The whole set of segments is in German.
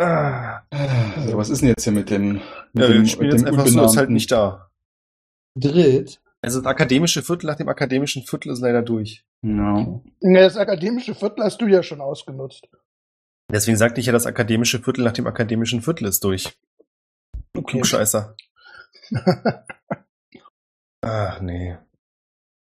Ah. Also, was ist denn jetzt hier mit dem, mit Ja, dem, wir spielen jetzt einfach so, ist halt nicht da. Dritt. Also das akademische Viertel nach dem akademischen Viertel ist leider durch. Ja. Ja, das akademische Viertel hast du ja schon ausgenutzt. Deswegen sagte ich ja, das akademische Viertel nach dem akademischen Viertel ist durch. Du Okay. Klugscheißer. Ach nee.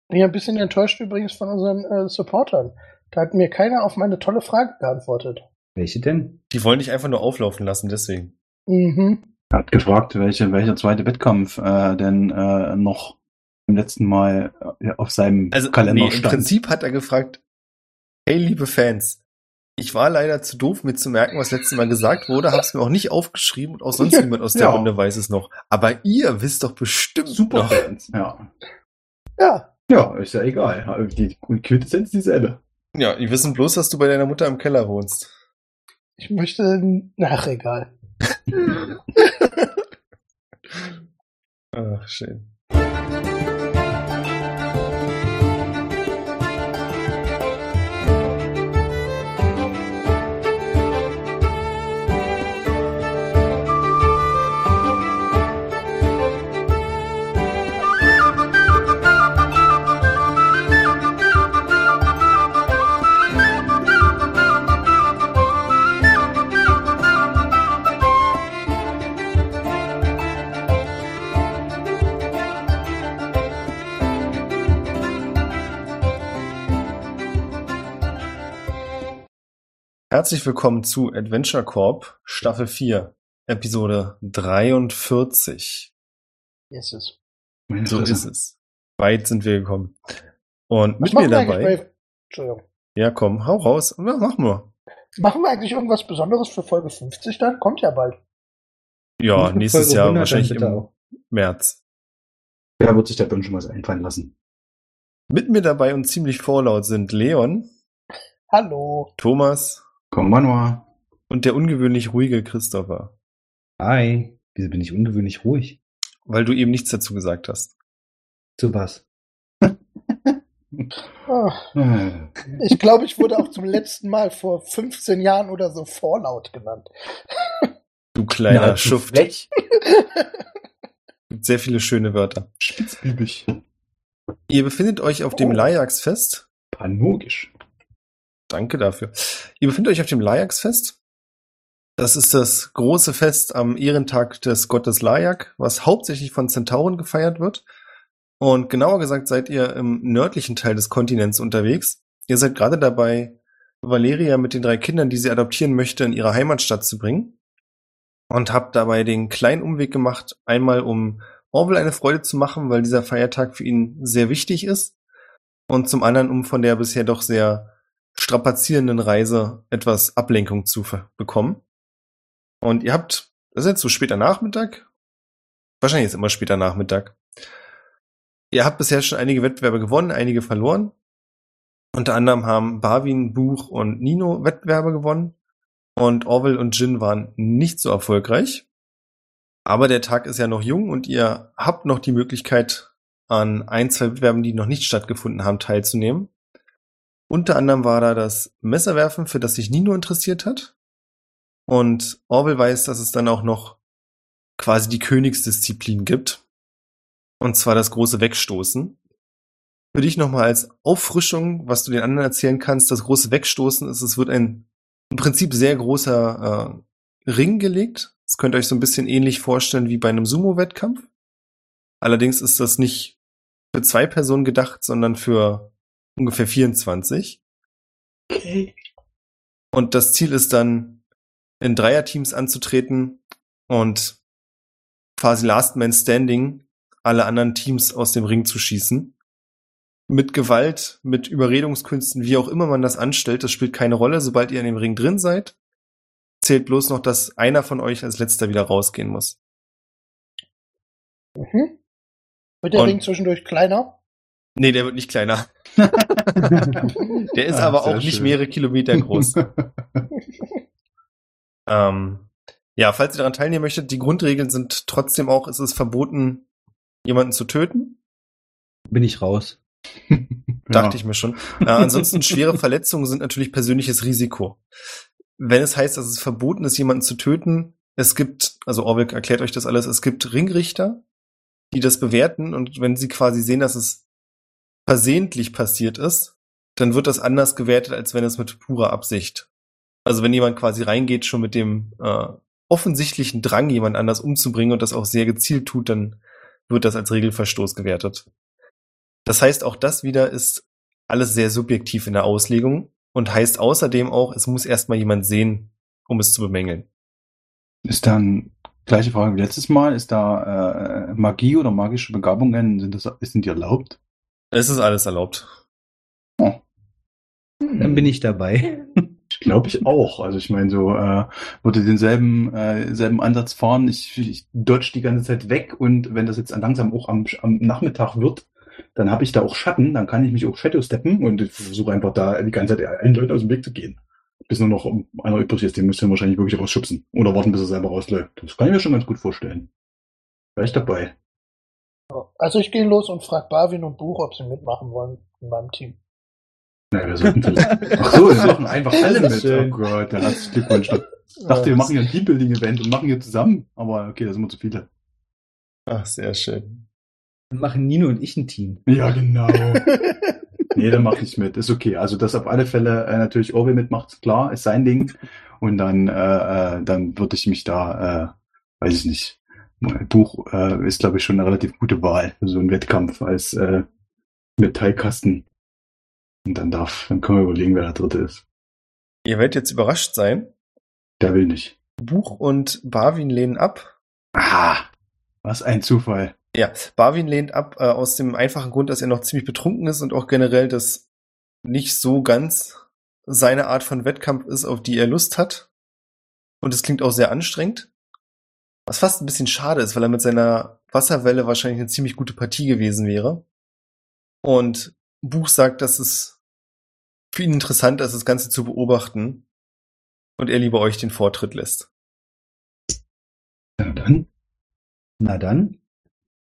Bin ja ein bisschen enttäuscht übrigens von unseren äh, Supportern. Da hat mir keiner auf meine tolle Frage geantwortet. Welche denn? Die wollen dich einfach nur auflaufen lassen, deswegen. Mhm. Er hat gefragt, welche, welcher zweite Wettkampf äh, denn äh, noch im letzten Mal äh, auf seinem Also Kalender nee, im stand. Prinzip hat er gefragt, hey liebe Fans, ich war leider zu doof, mir zu merken, was letztes Mal gesagt wurde, hab's mir auch nicht aufgeschrieben und auch sonst niemand aus der Ja. Runde weiß es noch. Aber ihr wisst doch bestimmt Super noch. Fans. Ja. Ja, ja, ist ja egal. Die Quintessenz dieselbe. Ja, die wissen bloß, dass du bei deiner Mutter im Keller wohnst. Ich möchte. Ach, egal. Ach, schön. Herzlich willkommen zu Adventure Corp Staffel 4, Episode 43. Yes. Meine So Fresse. ist es. Weit sind wir gekommen. Und mit mir dabei. bei. Entschuldigung. Ja, komm, hau raus. Ja, mach nur. Machen wir eigentlich irgendwas Besonderes für Folge 50 dann? Kommt ja bald. Ja, nächstes Folge Jahr 100 wahrscheinlich im auch. März. Wer wird sich da schon was einfallen lassen? Mit mir dabei und ziemlich vorlaut sind Leon, Hallo. Thomas Komm, Manua. und der ungewöhnlich ruhige Christopher, Hi. Wieso bin ich ungewöhnlich ruhig? weil du eben nichts dazu gesagt hast. Zu was? Ich glaube, ich wurde auch zum letzten Mal vor 15 Jahren oder so vorlaut genannt. Du kleiner nahezu Schuft. Gibt sehr viele schöne Wörter. Spitzbübig. Ihr befindet euch auf dem Oh. Lajax-Fest. Panogisch. Danke dafür. Ihr befindet euch auf dem Lajax-Fest. Das ist das große Fest am Ehrentag des Gottes Lajak, was hauptsächlich von Zentauren gefeiert wird. Und genauer gesagt seid ihr im nördlichen Teil des Kontinents unterwegs. Ihr seid gerade dabei, Valeria mit den drei Kindern, die sie adoptieren möchte, in ihre Heimatstadt zu bringen. Und habt dabei den kleinen Umweg gemacht, einmal um Orwell eine Freude zu machen, weil dieser Feiertag für ihn sehr wichtig ist. Und zum anderen, um von der bisher doch sehr strapazierenden Reise etwas Ablenkung zu bekommen. Und ihr habt, das ist jetzt so später Nachmittag, wahrscheinlich ist immer später Nachmittag. Ihr habt bisher schon einige Wettbewerbe gewonnen, einige verloren. Unter anderem haben Barwin, Buch und Nino Wettbewerbe gewonnen. Und Orwell und Jin waren nicht so erfolgreich. Aber der Tag ist ja noch jung und ihr habt noch die Möglichkeit, an ein, zwei Wettbewerben, die noch nicht stattgefunden haben, teilzunehmen. Unter anderem war da das Messerwerfen, für das sich Nino interessiert hat. Und Orwell weiß, dass es dann auch noch quasi die Königsdisziplin gibt. Und zwar das große Wegstoßen. Für dich nochmal als Auffrischung, was du den anderen erzählen kannst, das große Wegstoßen ist, es wird ein im Prinzip sehr großer äh, Ring gelegt. Das könnt ihr euch so ein bisschen ähnlich vorstellen wie bei einem Sumo-Wettkampf. Allerdings ist das nicht für zwei Personen gedacht, sondern für ungefähr 24. Okay. Und das Ziel ist dann, in Dreierteams anzutreten und quasi Last Man Standing alle anderen Teams aus dem Ring zu schießen. Mit Gewalt, mit Überredungskünsten, wie auch immer man das anstellt, das spielt keine Rolle. Sobald ihr in dem Ring drin seid, zählt bloß noch, dass einer von euch als letzter wieder rausgehen muss. Mhm. Wird der Und- Ring zwischendurch kleiner? Nee, der wird nicht kleiner. Der ist Ah, aber auch nicht schön. mehrere Kilometer groß. Ähm, ja, falls ihr daran teilnehmen möchtet, die Grundregeln sind trotzdem auch, es ist verboten, jemanden zu töten. Bin ich raus. Dachte ich mir schon. Äh, ansonsten schwere Verletzungen sind natürlich persönliches Risiko. wenn es heißt, dass es verboten ist, jemanden zu töten, es gibt, also Orwell erklärt euch das alles, es gibt Ringrichter, die das bewerten und wenn sie quasi sehen, dass es versehentlich passiert ist, dann wird das anders gewertet, als wenn es mit purer Absicht. Also wenn jemand quasi reingeht, schon mit dem äh, offensichtlichen Drang, jemand anders umzubringen und das auch sehr gezielt tut, dann wird das als Regelverstoß gewertet. Das heißt, auch das wieder ist alles sehr subjektiv in der Auslegung und heißt außerdem auch, es muss erstmal jemand sehen, um es zu bemängeln. Ist dann gleiche Frage wie letztes Mal, ist da äh, Magie oder magische Begabungen, sind, das, sind die erlaubt? Es ist alles erlaubt. Oh. Dann bin ich dabei. Glaube ich auch. Also ich meine, so äh, würde denselben äh, selben Ansatz fahren. Ich, ich dodge die ganze Zeit weg und wenn das jetzt langsam auch am, am Nachmittag wird, dann habe ich da auch Schatten, dann kann ich mich auch Shadow steppen und ich versuche einfach da die ganze Zeit allen Leuten aus dem Weg zu gehen. Bis nur noch einer übrig ist, den müsst ihr wahrscheinlich wirklich rausschubsen. Oder warten, bis er selber rausläuft. Das kann ich mir schon ganz gut vorstellen. Wäre ich dabei. Also ich gehe los und frage Barwin und Buch, ob sie mitmachen wollen in meinem Team. Na, wir sollten vielleicht. Ach so, wir machen einfach alle mit. Schön. Oh Gott, dann herzlichen Glückwunsch. Ich dachte, wir machen hier ein Teambuilding-Event und machen hier zusammen. Aber okay, da sind wir zu viele. Ach, sehr schön. Dann machen Nino und ich ein Team. Ja, genau. nee, dann mache ich mit. Ist okay. Also, dass auf alle Fälle äh, natürlich Orwell mitmacht, klar, ist sein Ding. Und dann, äh, äh, dann würde ich mich da, äh, weiß ich nicht. Buch äh, ist, glaube ich, schon eine relativ gute Wahl für so einen Wettkampf als äh, Metallkasten. Und dann darf, dann können wir überlegen, wer der dritte ist. Ihr werdet jetzt überrascht sein. Der will nicht. Buch und Barwin lehnen ab. Ah, was ein Zufall. Ja, Barwin lehnt ab äh, aus dem einfachen Grund, dass er noch ziemlich betrunken ist und auch generell das nicht so ganz seine Art von Wettkampf ist, auf die er Lust hat. Und es klingt auch sehr anstrengend. Was fast ein bisschen schade ist, weil er mit seiner Wasserwelle wahrscheinlich eine ziemlich gute Partie gewesen wäre. Und Buch sagt, dass es für ihn interessant ist, das Ganze zu beobachten. Und er lieber euch den Vortritt lässt. Ja, dann. Na dann.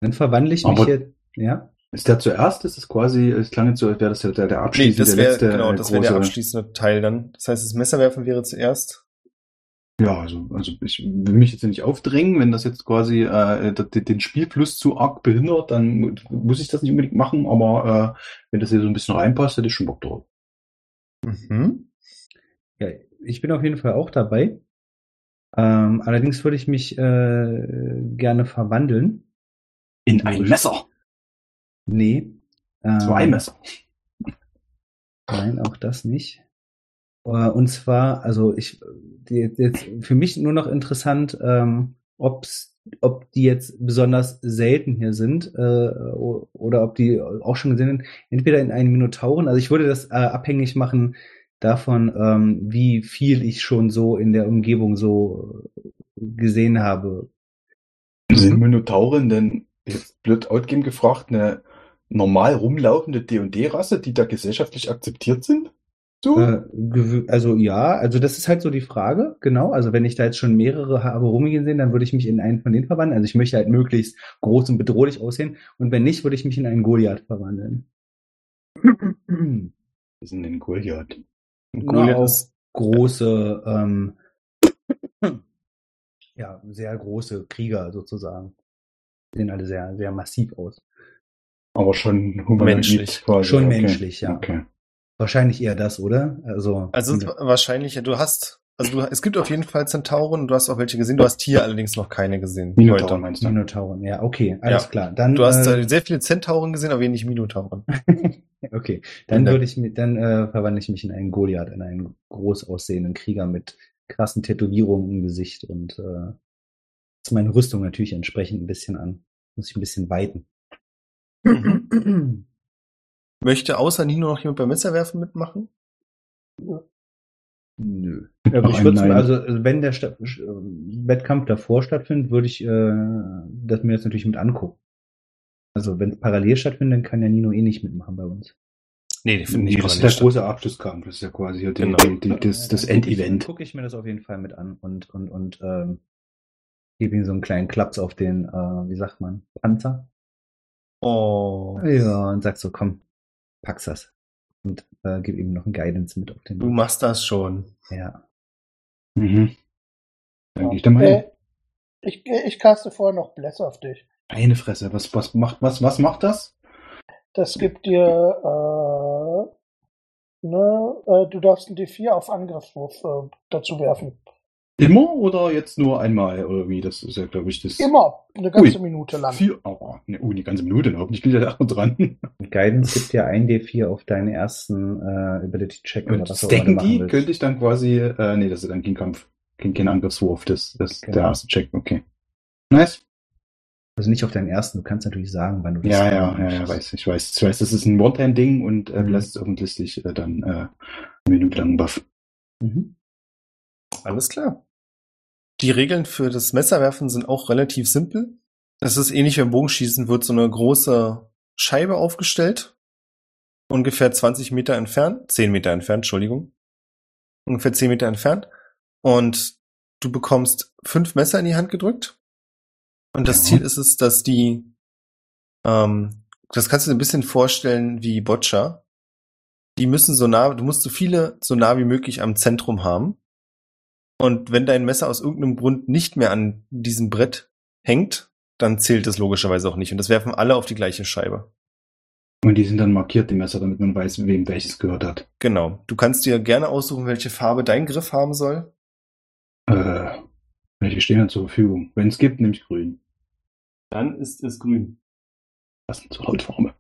Dann verwandle ich mich Aber- jetzt. Ja. Ist der zuerst? Ist es quasi, es klang jetzt so, als wäre das der, der Nee, abschließende, das der wäre letzte genau, äh, das wäre der große- abschließende Teil dann. Das heißt, das Messerwerfen wäre zuerst. Ja, also, also ich will mich jetzt nicht aufdrängen, wenn das jetzt quasi äh, den Spielfluss zu arg behindert, dann muss ich das nicht unbedingt machen, aber äh, wenn das hier so ein bisschen reinpasst, hätte ich schon Bock drauf. Mhm. ja. Ich bin auf jeden Fall auch dabei. Ähm, allerdings würde ich mich äh, gerne verwandeln. In ein Messer. Nee. Ähm, Zwei Messer. Nein, auch das nicht. Äh, Und zwar, also ich, jetzt für mich nur noch interessant, ähm, ob's, ob die jetzt besonders selten hier sind äh, oder ob die auch schon gesehen sind. Entweder in einen Minotauren, also ich würde das äh, abhängig machen davon, ähm, wie viel ich schon so in der Umgebung so gesehen habe. Sind Minotauren denn, jetzt blöd Outgame gefragt, eine normal rumlaufende D&D-Rasse, die da gesellschaftlich akzeptiert sind? So? Äh, also ja, also das ist halt so die Frage, genau. Also wenn ich da jetzt schon mehrere habe rumgehen sehen, dann würde ich mich in einen von denen verwandeln. Also ich möchte halt möglichst groß und bedrohlich aussehen. Und wenn nicht, würde ich mich in einen Goliath verwandeln. Wir sind in Goliath. Und Na, Goliath auch ist, große, ähm, ja, sehr große Krieger sozusagen. Sehen alle sehr, sehr massiv aus. Aber schon humanoid Menschlich. quasi. Schon okay. menschlich, ja. Okay. Wahrscheinlich eher das, oder? Also, also es ist wahrscheinlich, du hast, also du, es gibt auf jeden Fall Zentauren, du hast auch welche gesehen, du hast hier allerdings noch keine gesehen. Minotauren heute. meinst du? Minotauren, ja, okay, alles Ja. klar. Dann, Du hast äh, sehr viele Zentauren gesehen, aber wenig Minotauren. Okay, dann Ja. würde ich mich, dann äh, verwandle ich mich in einen Goliath, in einen groß aussehenden Krieger mit krassen Tätowierungen im Gesicht und äh, ist meine Rüstung natürlich entsprechend ein bisschen an. Muss ich ein bisschen weiten. Möchte außer Nino noch jemand beim Messerwerfen mitmachen? Nö. Aber Also, ich würd's, nein. also wenn der Sta äh, Wettkampf davor stattfindet, würde ich äh, das mir jetzt natürlich mit angucken. Also wenn es parallel stattfindet, dann kann ja Nino eh nicht mitmachen bei uns. Nee, die finden Nee, nicht das ist der statt. große Abschlusskampf. Das ist ja quasi die, Genau. die, die, das, das Dann guck ich- Endevent. Dann gucke ich mir das auf jeden Fall mit an und und und ähm, gebe ihm so einen kleinen Klaps auf den, äh, wie sagt man, Panzer. Oh, Ja, und sag so, komm, pack's das. Und äh, gib ihm noch ein Guidance mit auf den. du machst das schon. Ja. Mhm. Dann gehe ich da mal hin. Äh, ich, ich caste vorher noch Bless auf dich. Eine Fresse. Was, was macht, was, was macht das? Das gibt dir, äh, ne, äh, du darfst einen D4 auf Angriffswurf äh, dazu werfen. Immer oder jetzt nur einmal? Oder wie? Das ist ja, glaube ich, das. Immer, eine ganze Ui. Minute lang. Vier, oh, ne, oh, die ganze Minute noch. Ich bin ja da dran. Guidance gibt ja ein D4 auf deinen ersten äh, Ability-Check oder Und was auch immer die willst. könnte ich dann quasi, äh, nee, das ist dann kein Kampf. Kein, kein Angriffswurf. Das, das Genau. der erste Check. Okay. Nice. Also nicht auf deinen ersten, du kannst natürlich sagen, wann du das Ja, ja, ja, ja, weiß, ich weiß. Ich weiß, das ist ein One-Time-Ding und äh, Mhm. Ist offensichtlich äh, dann äh, eine Minute lang Buff. Mhm. Alles klar. Die Regeln für das Messerwerfen sind auch relativ simpel. Es ist ähnlich wie beim Bogenschießen, wird so eine große Scheibe aufgestellt. Ungefähr 20 Meter entfernt, 10 Meter entfernt, Entschuldigung. Ungefähr 10 Meter entfernt. Und du bekommst fünf Messer in die Hand gedrückt. Und das. Ziel ist es, dass die, ähm, das kannst du dir ein bisschen vorstellen wie Boccia. Die müssen so nah, du musst so viele so nah wie möglich am Zentrum haben. Und wenn dein Messer aus irgendeinem Grund nicht mehr an diesem Brett hängt, dann zählt es logischerweise auch nicht. Und das werfen alle auf die gleiche Scheibe. Und die sind dann markiert, die Messer, damit man weiß, wem welches gehört hat. Genau. Du kannst dir gerne aussuchen, welche Farbe dein Griff haben soll. Äh, welche stehen dann zur Verfügung? Wenn es gibt, nehme ich grün. Dann ist es grün. Das sind so Hautfarbe.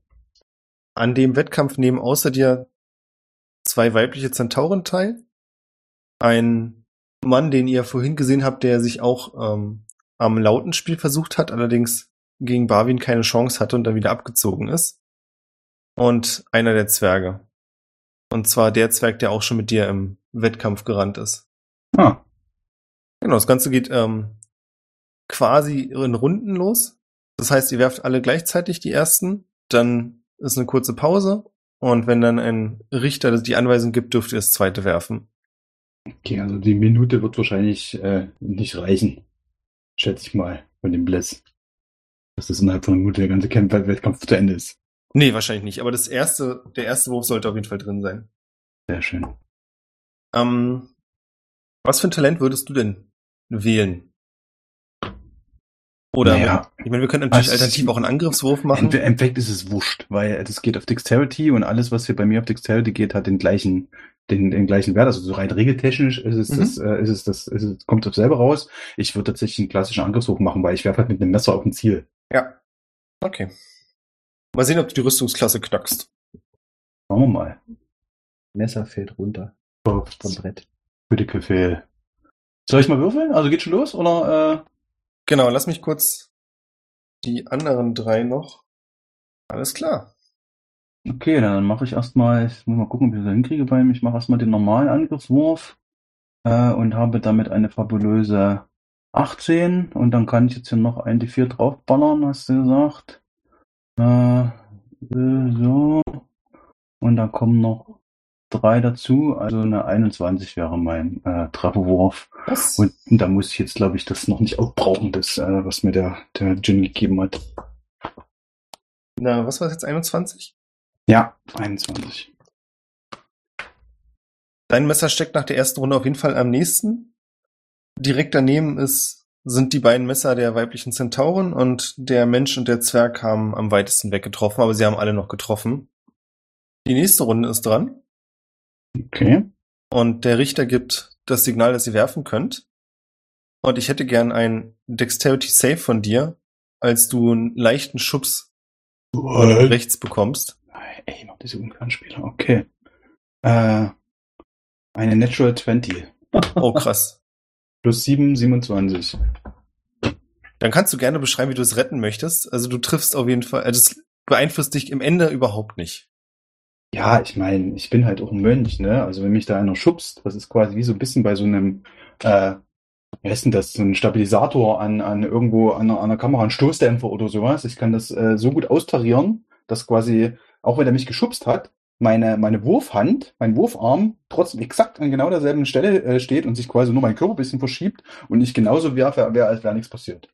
An dem Wettkampf nehmen außer dir zwei weibliche Zentauren teil. Ein Mann, den ihr vorhin gesehen habt, der sich auch ähm, am Lautenspiel versucht hat, allerdings gegen Barwin keine Chance hatte und dann wieder abgezogen ist. Und einer der Zwerge. Und zwar der Zwerg, der auch schon mit dir im Wettkampf gerannt ist. Ah, Genau, das Ganze geht ähm, quasi in Runden los. Das heißt, ihr werft alle gleichzeitig die ersten, dann ist eine kurze Pause und wenn dann ein Richter die Anweisung gibt, dürft ihr das zweite werfen. Okay, also die Minute wird wahrscheinlich äh, nicht reichen. Schätze ich mal, von dem Bless. Dass das innerhalb von einer Minute der ganze Camp Wettkampf zu Ende ist. Nee, wahrscheinlich nicht, aber das erste, der erste Wurf sollte auf jeden Fall drin sein. Sehr schön. Ähm, was für ein Talent würdest du denn wählen? Oder, Naja. ich meine, wir können natürlich Also, alternativ auch einen Angriffswurf machen. Im Endeffekt ist es wurscht, weil das geht auf Dexterity und alles, was hier bei mir auf Dexterity geht, hat den gleichen, den, den gleichen Wert. Also so rein regeltechnisch ist es, Mhm. das, äh, ist es das, ist es, kommt auf selber raus. Ich würde tatsächlich einen klassischen Angriffswurf machen, weil ich werfe halt mit einem Messer auf ein Ziel. Ja. Okay. Mal sehen, ob du die Rüstungsklasse knackst. Schauen wir mal. Messer fällt runter Oh, vom Brett. Critical Fail. Soll ich mal würfeln? Also geht schon los? Oder, äh, Genau, lass mich kurz die anderen drei noch. Alles klar. Okay, dann mache ich erstmal, ich muss mal gucken, ob ich das hinkriege bei ihm. Ich mache erstmal den normalen Angriffswurf, äh, und habe damit eine fabulöse 18 und dann kann ich jetzt hier noch ein D4 draufballern, hast du gesagt. Äh, so. Und dann kommen noch drei dazu, also eine 21 wäre mein äh, Trefferwurf. Was? Und da muss ich jetzt, glaube ich, das noch nicht aufbrauchen, das, äh, was mir der, der Gin gegeben hat. Na, was war das jetzt? 21? Ja, 21. Dein Messer steckt nach der ersten Runde auf jeden Fall am nächsten. Direkt daneben ist, sind die beiden Messer der weiblichen Zentauren und der Mensch und der Zwerg haben am weitesten weggetroffen, aber sie haben alle noch getroffen. Die nächste Runde ist dran Okay. und der Richter gibt das Signal, dass ihr werfen könnt. Und ich hätte gern ein Dexterity Save von dir, als du einen leichten Schubs rechts bekommst. Ey, noch diese Ungarn-Spieler. Okay. Äh, eine Natural 20. Oh, krass. Plus 7, 27. Dann kannst du gerne beschreiben, wie du es retten möchtest. Also du triffst auf jeden Fall, also es beeinflusst dich im Ende überhaupt nicht. Ja, ich meine, ich bin halt auch ein Mönch, ne? Also wenn mich da einer schubst, das ist quasi wie so ein bisschen bei so einem, äh, wie heißt denn das, so ein Stabilisator an, an irgendwo an einer, an einer Kamera, ein Stoßdämpfer oder sowas. Ich kann das äh, so gut austarieren, dass quasi, auch wenn er mich geschubst hat, meine, meine Wurfhand, mein Wurfarm trotzdem exakt an genau derselben Stelle äh, steht und sich quasi nur mein Körper ein bisschen verschiebt und ich genauso werfe, wäre, als wäre nichts passiert.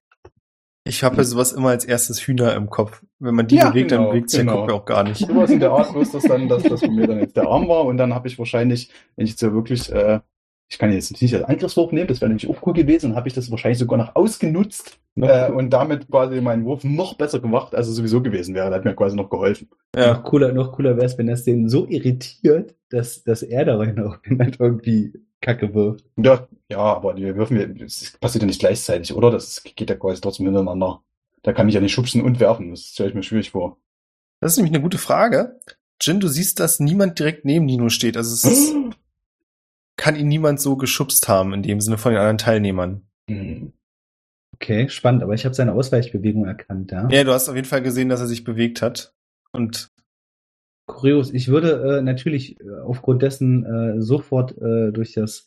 Ich habe ja sowas immer als erstes Hühner im Kopf. Wenn man die Ja, bewegt, genau, dann bewegt sich genau. der Kopf ja auch gar nicht. Sowas in der Art, bloß dass dann, dass das von mir dann jetzt der Arm war und dann habe ich wahrscheinlich, wenn ich jetzt ja wirklich äh, ich kann jetzt nicht als Angriffswurf nehmen, das wäre nämlich auch cool gewesen, dann habe ich das wahrscheinlich sogar noch ausgenutzt Noch, äh, und damit quasi meinen Wurf noch besser gemacht, als es sowieso gewesen wäre. Das hat mir quasi noch geholfen. noch cooler, noch cooler wäre es, wenn das den so irritiert, dass, dass er darin auch irgendwie Kacke wirft. Ja, ja, aber wir würfen, es passiert ja nicht gleichzeitig, oder? Das geht ja quasi trotzdem hintereinander. Da kann ich ja nicht schubsen und werfen. Das stelle ich mir schwierig vor. Das ist nämlich eine gute Frage. Jin, du siehst, dass niemand direkt neben Nino steht. Also es ist, kann ihn niemand so geschubst haben, in dem Sinne von den anderen Teilnehmern. Hm. Okay, spannend, aber ich habe seine Ausweichbewegung erkannt, ja. Ja, du hast auf jeden Fall gesehen, dass er sich bewegt hat. Und Kurios, ich würde äh, natürlich äh, aufgrund dessen äh, sofort äh, durch das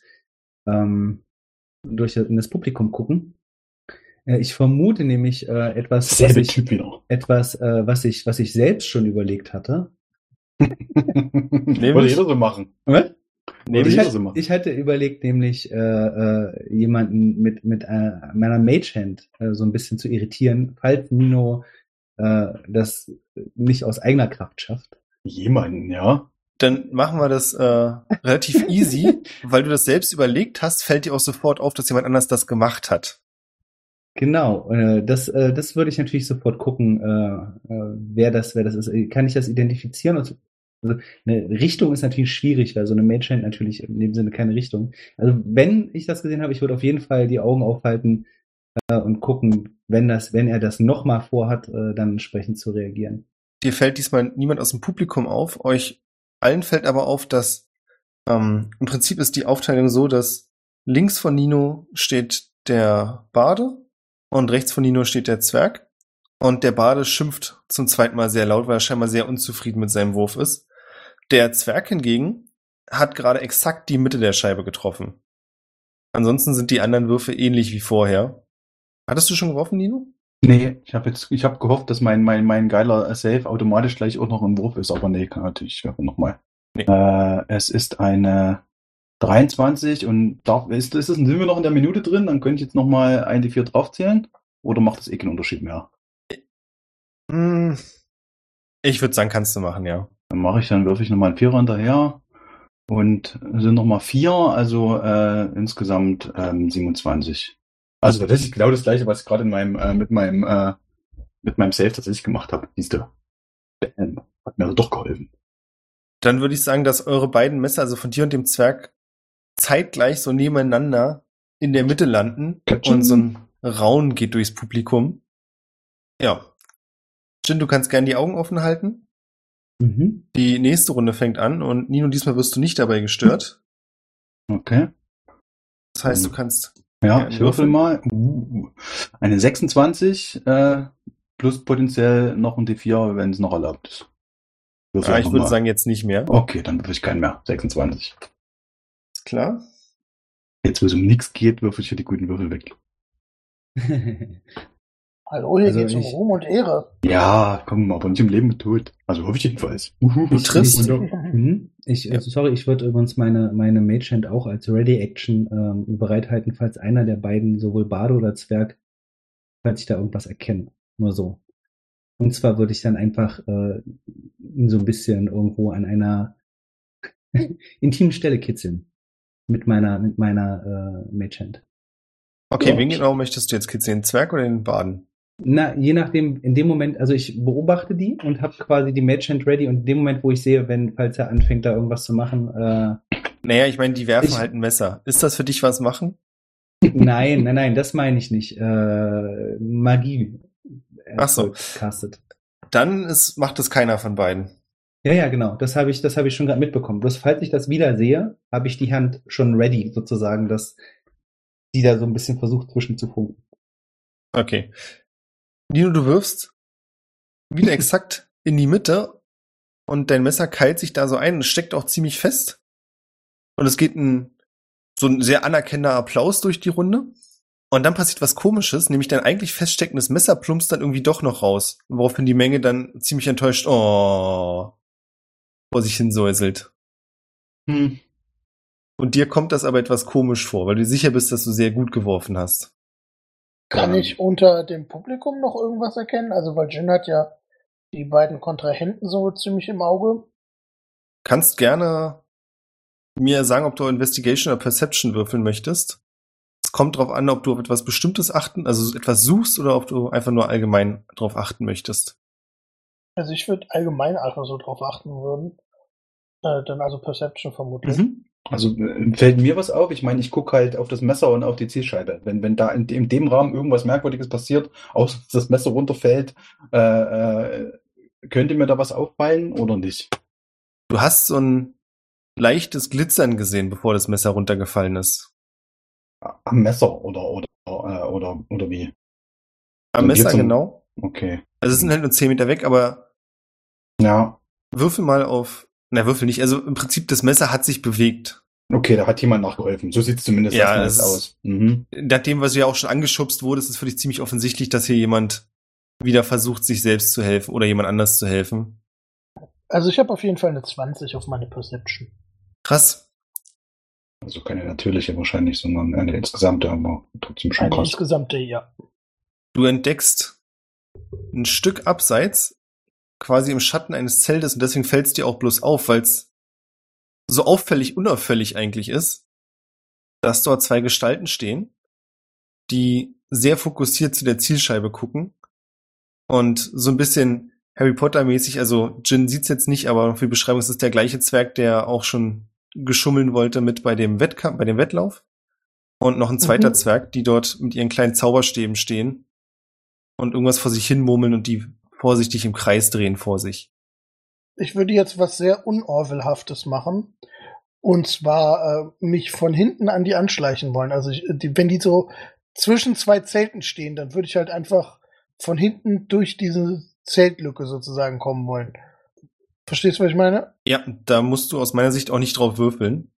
ähm, durch das, in das Publikum gucken. Äh, ich vermute nämlich äh, etwas, was Selbe ich, Typ wieder. etwas, äh, was ich, was ich selbst schon überlegt hatte. Würde jeder so machen. Was? Würde Ich, jeder hat, so machen. ich hatte überlegt, nämlich äh, äh, jemanden mit, mit äh, meiner Magehand äh, so ein bisschen zu irritieren, falls Nino äh, das nicht aus eigener Kraft schafft. Jemanden, ja. dann machen wir das äh, relativ easy, weil du das selbst überlegt hast, fällt dir auch sofort auf, dass jemand anders das gemacht hat. Genau, äh, das, äh, das würde ich natürlich sofort gucken, äh, äh, wer das, wer das ist. Kann ich das identifizieren? Also, eine Richtung ist natürlich schwierig, weil so eine Magehand natürlich in dem Sinne keine Richtung. Also wenn ich das gesehen habe, ich würde auf jeden Fall die Augen aufhalten äh, und gucken, wenn das, wenn er das nochmal vorhat, äh, dann entsprechend zu reagieren. Dir fällt diesmal niemand aus dem Publikum auf. Euch allen fällt aber auf, dass ähm, im Prinzip ist die Aufteilung so, dass links von Nino steht der Bade und rechts von Nino steht der Zwerg. Und der Bade schimpft zum zweiten Mal sehr laut, weil er scheinbar sehr unzufrieden mit seinem Wurf ist. Der Zwerg hingegen hat gerade exakt die Mitte der Scheibe getroffen. Ansonsten sind die anderen Würfe ähnlich wie vorher. Hattest du schon geworfen, Nino? Nee, ich habe jetzt, ich habe gehofft, dass mein, mein, mein geiler Save automatisch gleich auch noch im Wurf ist, aber nee, kann natürlich nochmal. Nee. Äh, es ist eine 23 und darf, ist, ist das, sind wir noch in der Minute drin? Dann könnte ich jetzt nochmal ein die vier draufzählen. Oder macht das eh keinen Unterschied mehr? Hm, Ich würde sagen, kannst du machen, ja. Dann mache ich, dann würfe ich nochmal einen Vierer hinterher. Und sind nochmal vier, also äh, insgesamt ähm, 27. Also das ist genau das gleiche, was ich gerade in meinem, äh, mit meinem, äh, mit meinem Save tatsächlich gemacht habe. Siehst du? Bam. Hat mir also doch geholfen. Dann würde ich sagen, dass eure beiden Messer, also von dir und dem Zwerg, zeitgleich so nebeneinander in der Mitte landen Katsching. und so ein Raun geht durchs Publikum. Ja. Jin, du kannst gerne die Augen offen halten. Mhm. Die nächste Runde fängt an und Nino, diesmal wirst du nicht dabei gestört. Okay. Das heißt, du kannst. Ja, Ja, ich würfel mal. Uh, eine 26 äh, plus potenziell noch ein D4, wenn es noch erlaubt ist. Würfel Ah, ich würde mal. sagen, jetzt nicht mehr. Okay, dann würfel ich keinen mehr. 26. Ist klar. Jetzt, wo es um nichts geht, würfel ich hier die guten Würfel weg. Hallo, hier Also geht's um Ruhm und Ehre. Ja, komm, aber nicht im Leben mit Tod. Also hoffe ich jedenfalls. Uhu. Du triffst. Mhm. Ich, Ja. also sorry, ich würde übrigens meine, meine Magehand auch als Ready Action ähm, bereithalten, falls einer der beiden, sowohl Bade oder Zwerg, falls ich da irgendwas erkenne. Nur so. Und zwar würde ich dann einfach äh, ihn so ein bisschen irgendwo an einer intimen Stelle kitzeln. Mit meiner, mit meiner äh, Magehand. Okay, Ja. wen genau möchtest du jetzt kitzeln? Den Zwerg oder den Baden? Na, je nachdem, in dem Moment, also ich beobachte die und habe quasi die Magehand ready und in dem Moment, wo ich sehe, wenn, falls er anfängt, da irgendwas zu machen, äh, Naja, ich meine, die werfen Ich- halt ein Messer. Ist das für dich was machen? Nein, nein, nein, das meine ich nicht. Äh, Magie. Ach so. Castet. Dann ist, macht es keiner von beiden. Ja, ja, genau. Das habe ich, das habe ich schon gerade mitbekommen. Bloß falls ich das wieder sehe, habe ich die Hand schon ready, sozusagen, dass die da so ein bisschen versucht zwischen zu funken. Okay. Nino, du wirfst wieder exakt in die Mitte und dein Messer keilt sich da so ein und steckt auch ziemlich fest. Und es geht ein so ein sehr anerkennender Applaus durch die Runde. Und dann passiert was komisches, nämlich dein eigentlich feststeckendes Messer plumpst dann irgendwie doch noch raus. Woraufhin die Menge dann ziemlich enttäuscht, oh, vor sich hinsäuselt. Hm. Und dir kommt das aber etwas komisch vor, weil du sicher bist, dass du sehr gut geworfen hast. Kann Ähm, ich unter dem Publikum noch irgendwas erkennen? Also, weil Jin hat ja die beiden Kontrahenten so ziemlich im Auge. Kannst gerne mir sagen, ob du Investigation oder Perception würfeln möchtest. Es kommt darauf an, ob du auf etwas Bestimmtes achten, also etwas suchst oder ob du einfach nur allgemein darauf achten möchtest. Also ich würde allgemein einfach so drauf achten würden. Äh, dann also Perception vermutlich. Mhm. Also äh, fällt mir was auf? Ich meine, ich gucke halt auf das Messer und auf die Zielscheibe. Wenn, wenn da in, dem- in dem Rahmen irgendwas Merkwürdiges passiert, außer dass das Messer runterfällt, äh, äh, könnte mir da was auffallen oder nicht? Du hast so ein leichtes Glitzern gesehen, bevor das Messer runtergefallen ist. Am Messer oder oder äh, oder oder wie? Am Messer Glitzern. genau. Okay. Also es sind halt nur 10 Meter weg, aber Ja. würfel mal auf. Na, würfel nicht. Also im Prinzip, das Messer hat sich bewegt. Okay, da hat jemand nachgeholfen. So sieht's zumindest Ja, das ist- aus. Mhm. Nachdem, was ja auch schon angeschubst wurde, ist es für dich ziemlich offensichtlich, dass hier jemand wieder versucht, sich selbst zu helfen oder jemand anders zu helfen. Also ich habe auf jeden Fall eine 20 auf meine Perception. Krass. Also keine natürliche wahrscheinlich, sondern eine insgesamte, aber trotzdem schon Eine krass. insgesamte, ja. Du entdeckst ein Stück abseits, quasi im Schatten eines Zeltes und deswegen fällt es dir auch bloß auf, weil es so auffällig unauffällig eigentlich ist, dass dort zwei Gestalten stehen, die sehr fokussiert zu der Zielscheibe gucken und so ein bisschen Harry Potter mäßig, also Jin sieht's jetzt nicht, aber für die Beschreibung ist es der gleiche Zwerg, der auch schon geschummeln wollte mit bei dem Wettkampf, bei dem Wettlauf. Und noch ein zweiter Mhm. Zwerg, die dort mit ihren kleinen Zauberstäben stehen und irgendwas vor sich hin murmeln und die vorsichtig im Kreis drehen vor sich. Ich würde jetzt was sehr Unorwellhaftes machen. Und zwar äh, mich von hinten an die anschleichen wollen. Also ich, die, wenn die so zwischen zwei Zelten stehen, dann würde ich halt einfach von hinten durch diese Zeltlücke sozusagen kommen wollen. Verstehst du, was ich meine? Ja, da musst du aus meiner Sicht auch nicht drauf würfeln,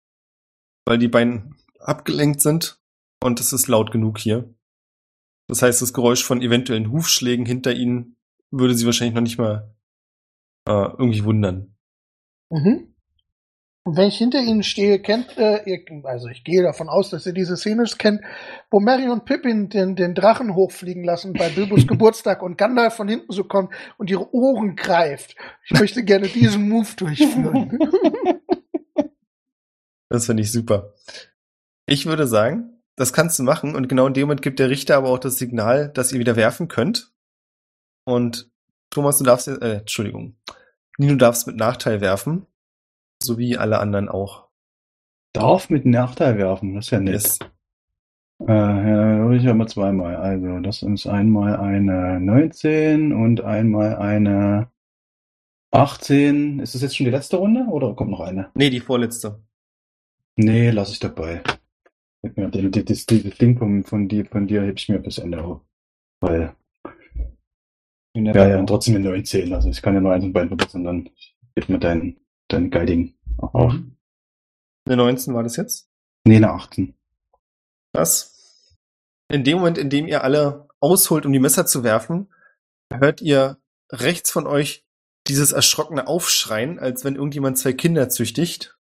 weil die beiden abgelenkt sind und es ist laut genug hier. Das heißt, das Geräusch von eventuellen Hufschlägen hinter ihnen würde sie wahrscheinlich noch nicht mal äh, irgendwie wundern. Mhm. Und wenn ich hinter ihnen stehe, kennt äh, ihr, also ich gehe davon aus, dass ihr diese Szene kennt, wo Mary und Pippin den, den Drachen hochfliegen lassen bei Bilbos Geburtstag und Gandalf von hinten so kommt und ihre Ohren greift. Ich möchte gerne diesen Move durchführen. Das finde ich super. Ich würde sagen, das kannst du machen und genau in dem Moment gibt der Richter aber auch das Signal, dass ihr wieder werfen könnt. Und Thomas, du darfst, äh, Entschuldigung, Nino, darfst mit Nachteil werfen, so wie alle anderen auch. Darf mit Nachteil werfen, das ist ja nett. Yes. Äh, ja, ich aber zweimal. Also, das ist einmal eine 19 und einmal eine 18. Ist das jetzt schon die letzte Runde oder kommt noch eine? Nee, die vorletzte. Nee, lass ich dabei. Das Ding von, von, dir, von dir heb ich mir bis Ende auf. Weil, ja, ja, und trotzdem eine 19. Also, ich kann ja nur eins und beiden verbessern, dann gib mir dein, dein Guiding auf. Eine 19 war das jetzt? Nee, eine 18. Was? In dem Moment, in dem ihr alle ausholt, um die Messer zu werfen, hört ihr rechts von euch dieses erschrockene Aufschreien, als wenn irgendjemand zwei Kinder züchtigt.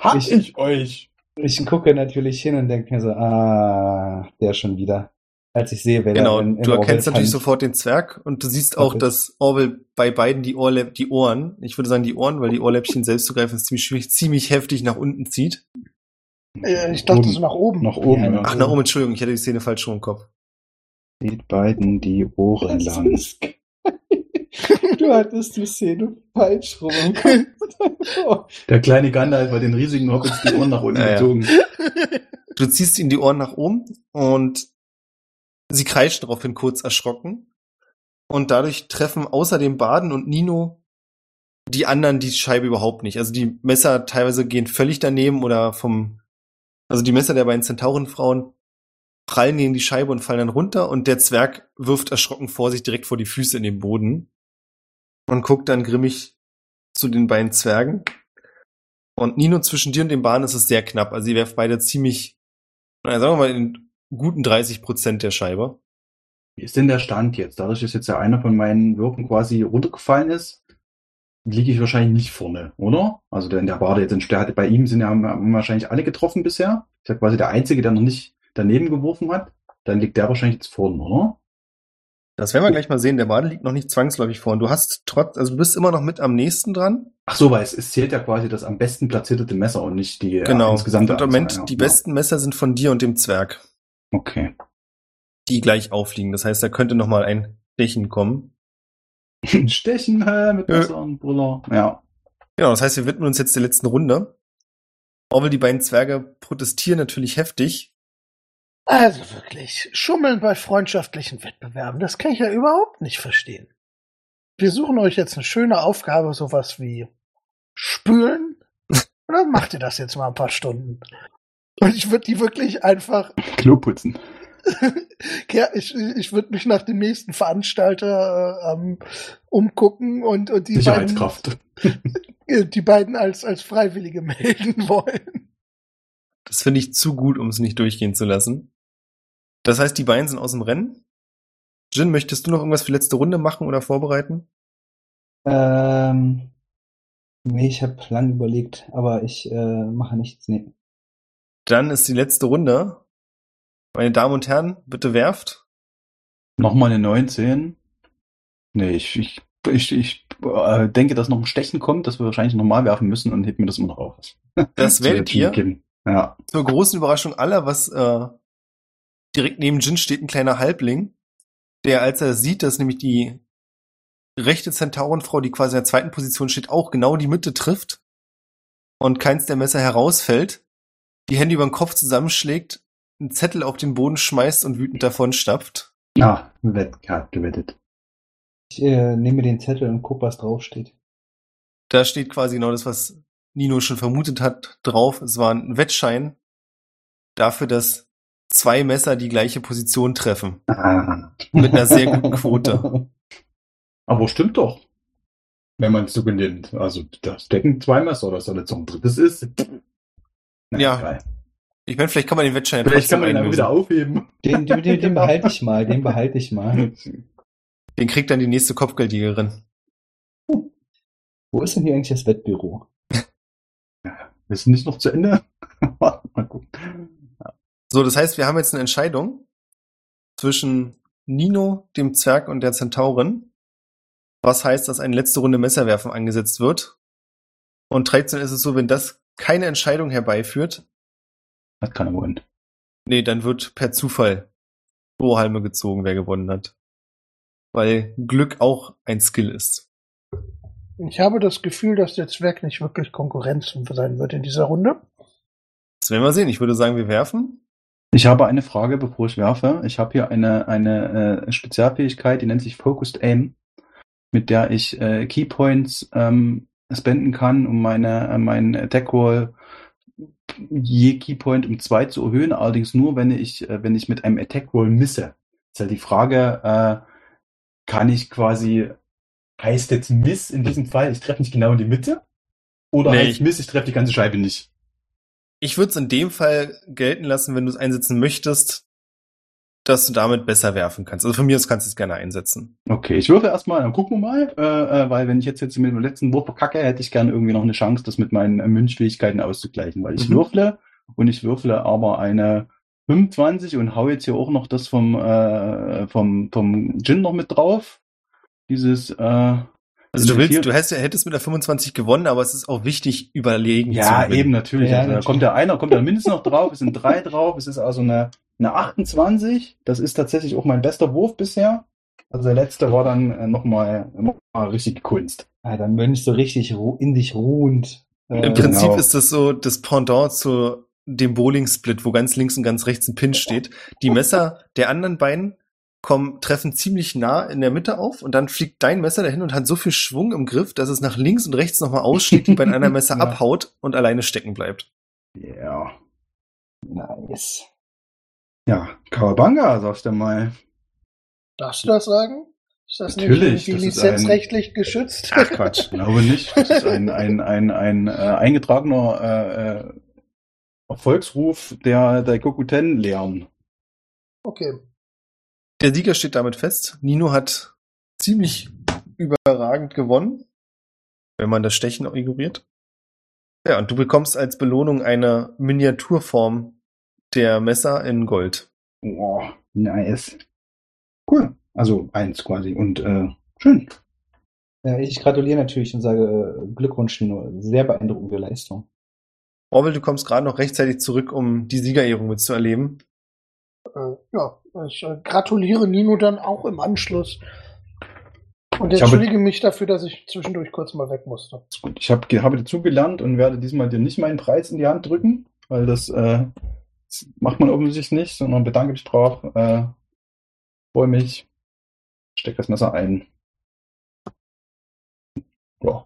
Hab Ich- ich euch! Ich gucke natürlich hin und denke mir so, ah, der schon wieder. Als ich sehe, wer Genau, da in, in du erkennst Orwell natürlich fand. sofort den Zwerg und du siehst auch, dass Orwell bei beiden die, Ohrlä die Ohren, ich würde sagen die Ohren, weil die Ohrläppchen selbst zu greifen ist ziemlich schwierig, ziemlich heftig nach unten zieht. äh, ich dachte so nach oben. Nach oben, Ja. Ach, nach oben, Entschuldigung, ich hatte die Szene falsch rum im Kopf. Zieht beiden die Ohren lang. Du hattest die Szene falsch rum. im Kopf. Der kleine Gandalf hat den riesigen Hobbits die Ohren nach unten Ja, ja. gezogen. Du ziehst ihm die Ohren nach oben und sie kreischen daraufhin kurz erschrocken. Und dadurch treffen außer dem Baden und Nino die anderen die Scheibe überhaupt nicht. Also die Messer teilweise gehen völlig daneben oder vom, also die Messer der beiden Zentaurenfrauen prallen gegen die Scheibe und fallen dann runter und der Zwerg wirft erschrocken vor sich direkt vor die Füße in den Boden und guckt dann grimmig zu den beiden Zwergen. Und Nino, zwischen dir und dem Bahn ist es sehr knapp. Also ihr werft beide ziemlich, sagen wir mal, in guten 30 Prozent der Scheibe. Wie ist denn der Stand jetzt? Dadurch, dass jetzt ja einer von meinen Würfen quasi runtergefallen ist, liege ich wahrscheinlich nicht vorne, oder? Also der in der Bade jetzt hatte bei ihm sind ja wahrscheinlich alle getroffen bisher. Ist ja quasi der Einzige, der noch nicht daneben geworfen hat. Dann liegt der wahrscheinlich jetzt vorne, oder? Das werden wir gleich mal sehen. Der Bade liegt noch nicht zwangsläufig vor. Und du hast trotz, also du bist immer noch mit am nächsten dran. Ach so, weil es, es zählt ja quasi das am besten platzierte Messer und nicht die äh, Genau. insgesamte Und im Moment, Anzahl, ja. die besten Messer sind von dir und dem Zwerg, Okay. die gleich aufliegen. Das heißt, da könnte noch mal ein Stechen kommen. Stechen äh, mit Ja. Messer und Brüller. Ja. Genau, das heißt, wir widmen uns jetzt der letzten Runde. Orwell, die beiden Zwerge protestieren natürlich heftig. Also wirklich, Schummeln bei freundschaftlichen Wettbewerben, das kann ich ja überhaupt nicht verstehen. Wir suchen euch jetzt eine schöne Aufgabe, sowas wie Spülen. Oder macht ihr das jetzt mal ein paar Stunden? Und ich würde die wirklich einfach, Klo putzen. ja, ich, ich würde mich nach dem nächsten Veranstalter äh, ähm, umgucken und, und die beiden, Sicherheitskraft. äh, die beiden als, als Freiwillige melden wollen. Das finde ich zu gut, um es nicht durchgehen zu lassen. Das heißt, die beiden sind aus dem Rennen. Jin, möchtest du noch irgendwas für die letzte Runde machen oder vorbereiten? Ähm, nee, ich habe lang überlegt, aber ich äh, mache nichts. Nee. Dann ist die letzte Runde. Meine Damen und Herren, bitte werft. Nochmal eine 19. Nee, ich, ich, ich, ich äh, denke, dass noch ein Stechen kommt, dass wir wahrscheinlich nochmal werfen müssen und hebt mir das immer noch auf. Das werdet ihr. Team. Ja. Zur großen Überraschung aller, was äh, direkt neben Jin steht ein kleiner Halbling, der, als er sieht, dass nämlich die rechte Zentaurenfrau, die quasi in der zweiten Position steht, auch genau die Mitte trifft und keins der Messer herausfällt, die Hände über den Kopf zusammenschlägt, einen Zettel auf den Boden schmeißt und wütend davonstapft. Ah, ja, gewettet. Ich äh, nehme den Zettel und guck, was draufsteht. Da steht quasi genau das, was Nino schon vermutet hat, drauf. Es war ein Wettschein dafür, dass zwei Messer die gleiche Position treffen. Ah. Mit einer sehr guten Quote. Aber stimmt doch. Wenn man es so benennt. Also, da stecken zwei Messer, dass da jetzt noch ein drittes ist. Ja. Geil. Ich meine, vielleicht kann man den Wettschein Vielleicht kann man ihn dann wieder aufheben. Den, den, den, den behalte ich mal, den behalte ich mal. Den kriegt dann die nächste Kopfgeldjägerin. Wo ist denn hier eigentlich das Wettbüro? Wir sind nicht noch zu Ende. Mal gucken. So, das heißt, wir haben jetzt eine Entscheidung zwischen Nino, dem Zwerg und der Zentaurin. Was heißt, dass eine letzte Runde Messerwerfen angesetzt wird. Und traditionell ist es so, wenn das keine Entscheidung herbeiführt, Hat keiner gewonnen. nee, dann wird per Zufall Strohhalme gezogen, wer gewonnen hat. Weil Glück auch ein Skill ist. Ich habe das Gefühl, dass der Zwerg nicht wirklich Konkurrenz sein wird in dieser Runde. Das werden wir sehen. Ich würde sagen, wir werfen. Ich habe eine Frage, bevor ich werfe. Ich habe hier eine, eine äh, Spezialfähigkeit, die nennt sich Focused Aim, mit der ich äh, Keypoints ähm, spenden kann, um meine, äh, meinen Attack Roll je Keypoint um zwei zu erhöhen, allerdings nur, wenn ich, äh, wenn ich mit einem Attack Roll misse. Ist halt die Frage, äh, kann ich quasi, heißt jetzt Miss in diesem Fall, ich treffe nicht genau in die Mitte? Oder Nee, heißt ich- Miss, ich treffe die ganze Scheibe nicht? Ich würde es in dem Fall gelten lassen, wenn du es einsetzen möchtest, dass du damit besser werfen kannst. Also von mir aus kannst du es gerne einsetzen. Okay, ich würfe erstmal, dann gucken wir mal, äh, äh, weil wenn ich jetzt, jetzt mit dem letzten Wurf verkacke, hätte ich gerne irgendwie noch eine Chance, das mit meinen äh, Münzfähigkeiten auszugleichen, weil ich Mhm. würfle und ich würfle aber eine 25 und hau jetzt hier auch noch das vom, äh, vom, vom Gin noch mit drauf. Dieses, äh, Also du willst, du hättest, hättest mit der 25 gewonnen, aber es ist auch wichtig, überlegen zu Ja, eben natürlich. Ja, also, da natürlich. kommt der einer, kommt da mindestens noch drauf, es sind drei drauf, es ist also eine, eine 28. Das ist tatsächlich auch mein bester Wurf bisher. Also der letzte war dann äh, nochmal noch mal richtig Kunst. Ah, dann bin ich so richtig in dich ruhend. Äh, Im Prinzip genau. ist das so das Pendant zu dem Bowling-Split, wo ganz links und ganz rechts ein Pin steht. Die Messer der anderen beiden kommen, treffen ziemlich nah in der Mitte auf und dann fliegt dein Messer dahin und hat so viel Schwung im Griff, dass es nach links und rechts nochmal ausschlägt, wie bei einem Messer Ja. abhaut und alleine stecken bleibt. Ja. Nice. Ja, Kawabanga, sagst du mal. Darfst du das sagen? Ist das Natürlich, nicht irgendwie ist ein- lizenzrechtlich geschützt? Ach Quatsch. Ich glaube nicht. Das ist ein, ein, ein, ein äh, eingetragener äh, äh, Erfolgsruf der, der Kokuten lernen. Okay. Der Sieger steht damit fest. Nino hat ziemlich überragend gewonnen, wenn man das Stechen ignoriert. Ja, und du bekommst als Belohnung eine Miniaturform der Messer in Gold. Boah, nice. Cool. Also eins quasi. Und äh, schön. Ja, ich gratuliere natürlich und sage äh, Glückwunsch, Nino. Sehr beeindruckende Leistung. Orwell, du kommst gerade noch rechtzeitig zurück, um die Siegerehrung mitzuerleben. Äh, ja, ich äh, gratuliere Nino dann auch im Anschluss. Und Ich habe- entschuldige mich dafür, dass ich zwischendurch kurz mal weg musste. Gut. Ich hab, ge- habe dazugelernt und werde diesmal dir nicht meinen Preis in die Hand drücken, weil das, äh, das macht man offensichtlich nicht, sondern bedanke mich drauf. Äh, freue mich. Steck das Messer ein. Ja.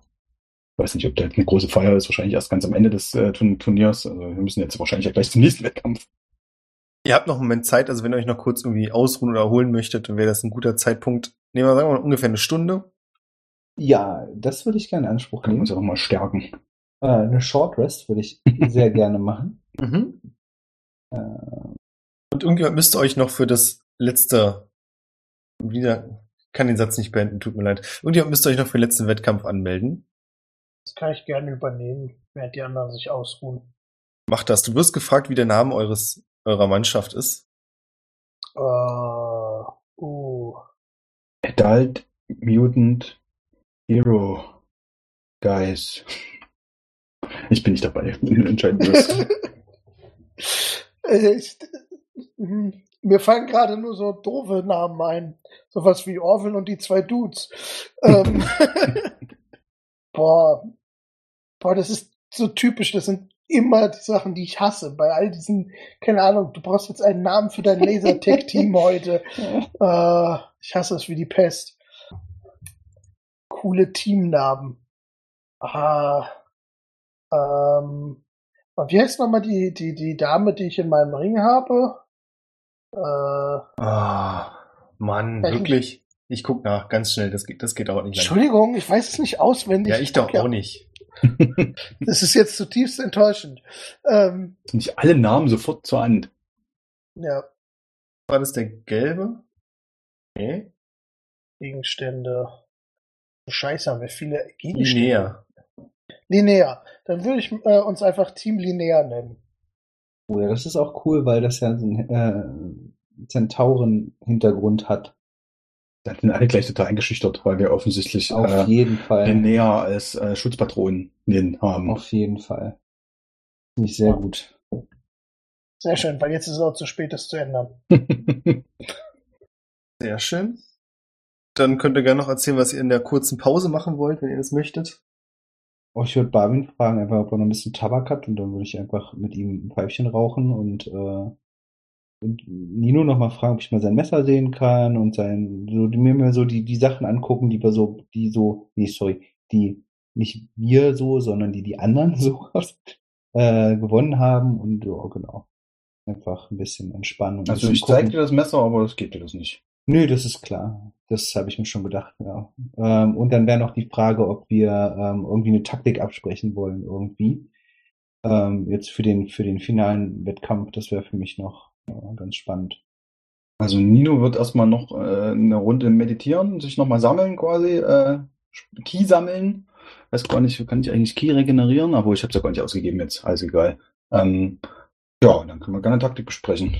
Weiß nicht, ob da eine große Feier ist, wahrscheinlich erst ganz am Ende des äh, Turn- Turniers. Also wir müssen jetzt wahrscheinlich ja gleich zum nächsten Wettkampf. Ihr habt noch einen Moment Zeit, also wenn ihr euch noch kurz irgendwie ausruhen oder erholen möchtet, dann wäre das ein guter Zeitpunkt. Nehmen wir, sagen wir mal, ungefähr eine Stunde. Ja, das würde ich gerne in Anspruch Können wir nehmen. uns ja nochmal stärken. Äh, eine Short Rest würde ich sehr gerne machen. Mhm. Äh, Und irgendjemand müsste euch noch für das letzte, wieder, ich kann den Satz nicht beenden, tut mir leid. Irgendjemand müsste euch noch für den letzten Wettkampf anmelden. Das kann ich gerne übernehmen, während die anderen sich ausruhen. Macht das. Du wirst gefragt, wie der Name eures, eurer Mannschaft ist. Äh, uh, Adult Mutant Hero Guys. Ich bin nicht dabei. Entscheiden wir's. Äh, mir fallen gerade nur so doofe Namen ein. Sowas wie Orwell und die zwei Dudes. Ähm, boah. Boah, das ist so typisch. Das sind immer die Sachen, die ich hasse. Bei all diesen, keine Ahnung, du brauchst jetzt einen Namen für dein Lasertech-Team heute. Äh, ich hasse es wie die Pest. Coole Teamnamen. Ah, ähm, wie heißt nochmal die, die, die Dame, die ich in meinem Ring habe? Äh, Ah, Mann, wirklich. Ich guck nach, ganz schnell. Das geht, das geht auch nicht lang. Entschuldigung, ich weiß es nicht auswendig. Ja, ich doch Ja, auch nicht. Das ist jetzt zutiefst enttäuschend. Ähm, nicht alle Namen sofort zur Hand. ja, War das der gelbe? Nee. Gegenstände. Scheiße, haben wir viele Gegenstände. Linear. Linear. Dann würde ich äh, uns einfach Team Linear nennen. oh ja, das ist auch cool, weil das ja so einen äh, Zentauren-Hintergrund hat. Da sind alle gleich total eingeschüchtert, weil wir offensichtlich Auf äh, jeden Fall. näher als äh, Schutzpatronen haben. Auf jeden Fall. Finde ich sehr Ja. gut. Sehr schön, weil jetzt ist es auch zu spät, das zu ändern. Sehr schön. Dann könnt ihr gerne noch erzählen, was ihr in der kurzen Pause machen wollt, wenn ihr das möchtet. Oh, ich würde Barwin fragen, einfach, ob er noch ein bisschen Tabak hat und dann würde ich einfach mit ihm ein Pfeifchen rauchen und, äh, und Nino noch mal fragen, ob ich mal sein Messer sehen kann und sein, so, mir mal so die, die Sachen angucken, die wir so, die so, nee, sorry, die nicht wir so, sondern die die anderen so äh, gewonnen haben und ja, genau. Einfach ein bisschen entspannen. Also ich zeig dir das Messer, aber das geht dir das nicht. Nö, das ist klar. Das habe ich mir schon gedacht, ja. Ähm, und dann wäre noch die Frage, ob wir ähm, irgendwie eine Taktik absprechen wollen, irgendwie. Ähm, jetzt für den, für den finalen Wettkampf, das wäre für mich noch ja, ganz spannend. Also Nino wird erstmal noch äh, eine Runde meditieren, sich nochmal sammeln quasi, äh, Ki sammeln. Weiß gar nicht, kann ich eigentlich Ki regenerieren? Aber ich habe es ja gar nicht ausgegeben jetzt, alles egal. Ähm, ja, dann können wir gerne Taktik besprechen.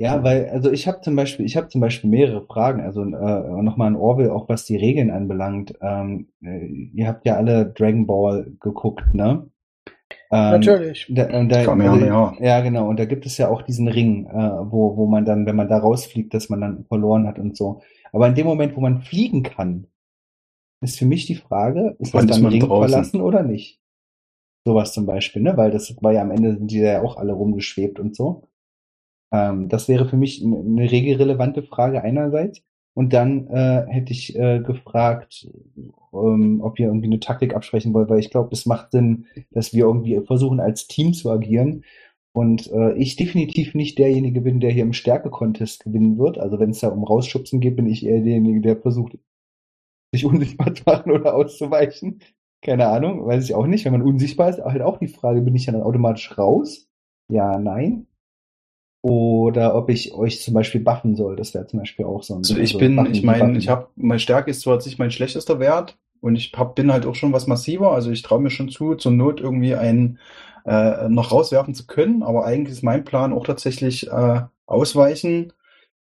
Ja, weil, also ich habe zum Beispiel, ich habe zum Beispiel mehrere Fragen, also äh, nochmal an Orwell, auch was die Regeln anbelangt. Ähm, äh, ihr habt ja alle Dragon Ball geguckt, ne? Ähm, Natürlich. Da, und da, Kamehameha. ja, genau. Und da gibt es ja auch diesen Ring, äh, wo, wo man dann, wenn man da rausfliegt, dass man dann verloren hat und so. Aber in dem Moment, wo man fliegen kann, ist für mich die Frage, ist das Wann ist dann man Ring draußen? verlassen oder nicht? Sowas zum Beispiel, ne? Weil das war ja am Ende sind die ja auch alle rumgeschwebt und so. Ähm, das wäre für mich eine regelrelevante Frage einerseits. Und dann äh, hätte ich äh, gefragt, ähm, ob wir irgendwie eine Taktik absprechen wollen, weil ich glaube, es macht Sinn, dass wir irgendwie versuchen, als Team zu agieren. Und äh, ich definitiv nicht derjenige bin, der hier im Stärke-Contest gewinnen wird. Also wenn es da um Rausschubsen geht, bin ich eher derjenige, der versucht, sich unsichtbar zu machen oder auszuweichen. Keine Ahnung, weiß ich auch nicht. Wenn man unsichtbar ist, halt auch die Frage, bin ich dann automatisch raus? Ja, nein. Oder ob ich euch zum Beispiel buffen soll, das wäre zum Beispiel auch so ein Also ich also bin, buffen, ich meine, ich habe, meine Stärke ist zwar jetzt nicht mein schlechtester Wert und ich hab, bin halt auch schon was massiver, also ich traue mir schon zu, zur Not irgendwie einen äh, noch rauswerfen zu können, aber eigentlich ist mein Plan auch tatsächlich äh, ausweichen,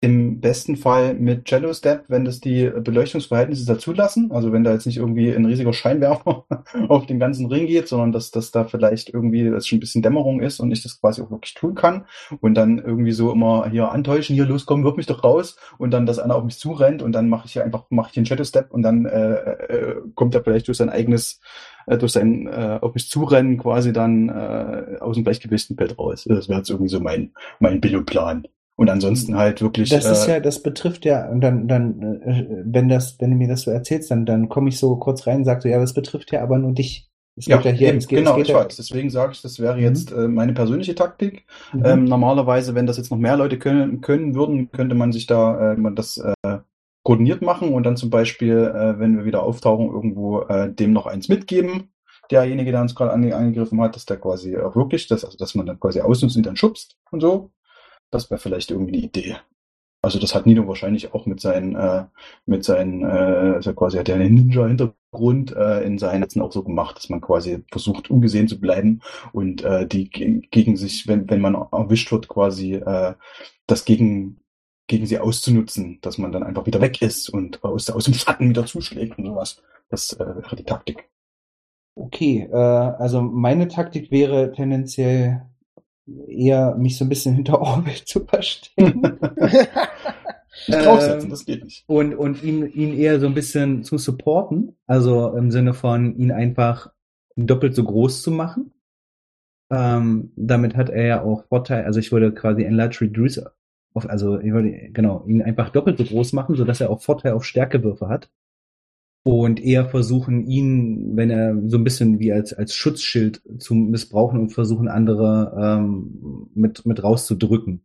im besten Fall mit Cello Step, wenn das die Beleuchtungsverhältnisse dazulassen. Also wenn da jetzt nicht irgendwie ein riesiger Scheinwerfer auf den ganzen Ring geht, sondern dass, dass da vielleicht irgendwie das schon ein bisschen Dämmerung ist und ich das quasi auch wirklich tun kann. Und dann irgendwie so immer hier antäuschen, hier loskommen, wirf mich doch raus und dann, dass einer auf mich zurennt und dann mache ich hier einfach, mache ich den Shadow Step und dann äh, äh, kommt er vielleicht durch sein eigenes äh, durch sein äh, auf mich zurennen quasi dann äh, aus dem Gleichgewicht Feld raus. Das wäre jetzt irgendwie so mein mein Billoplan. Und ansonsten halt wirklich. Das ist äh, ja, das betrifft ja, und dann, dann, äh, wenn das, wenn du mir das so erzählst, dann, dann komme ich so kurz rein und sage so, ja, das betrifft ja aber nur dich. Es Ja, ja hier, eben, es geht, genau, ich ja, weiß. Deswegen sage ich, das wäre Mhm. jetzt äh, meine persönliche Taktik. Mhm. Ähm, normalerweise, wenn das jetzt noch mehr Leute können, können würden, könnte man sich da äh, man das äh, koordiniert machen und dann zum Beispiel, äh, wenn wir wieder auftauchen, irgendwo äh, dem noch eins mitgeben. Derjenige, der uns gerade ange angegriffen hat, dass der quasi auch wirklich, das, also dass man dann quasi ausnutzt und dann schubst und so. Das wäre vielleicht irgendwie eine Idee. Also das hat Nino wahrscheinlich auch mit seinen, äh, mit seinen, äh, also quasi hat er einen Ninja-Hintergrund äh, in seinen Netzen auch so gemacht, dass man quasi versucht, ungesehen zu bleiben und äh, die ge- gegen sich, wenn, wenn man erwischt wird, quasi äh, das gegen, gegen sie auszunutzen, dass man dann einfach wieder weg ist und aus, aus dem Schatten wieder zuschlägt und sowas. Das äh, wäre die Taktik. Okay, äh, also meine Taktik wäre tendenziell eher mich so ein bisschen hinter Orbit zu verstecken. Nicht Ähm, draufsetzen, das geht nicht. und, und ihn, ihn eher so ein bisschen zu supporten. Also im Sinne von ihn einfach doppelt so groß zu machen. Ähm, damit hat er ja auch Vorteil, also ich würde quasi Enlarge Reduce auf, also ich würde, genau, ihn einfach doppelt so groß machen, sodass er auch Vorteil auf Stärkewürfe hat. Und eher versuchen, ihn, wenn er so ein bisschen wie als, als Schutzschild zu missbrauchen und versuchen, andere ähm, mit, mit rauszudrücken.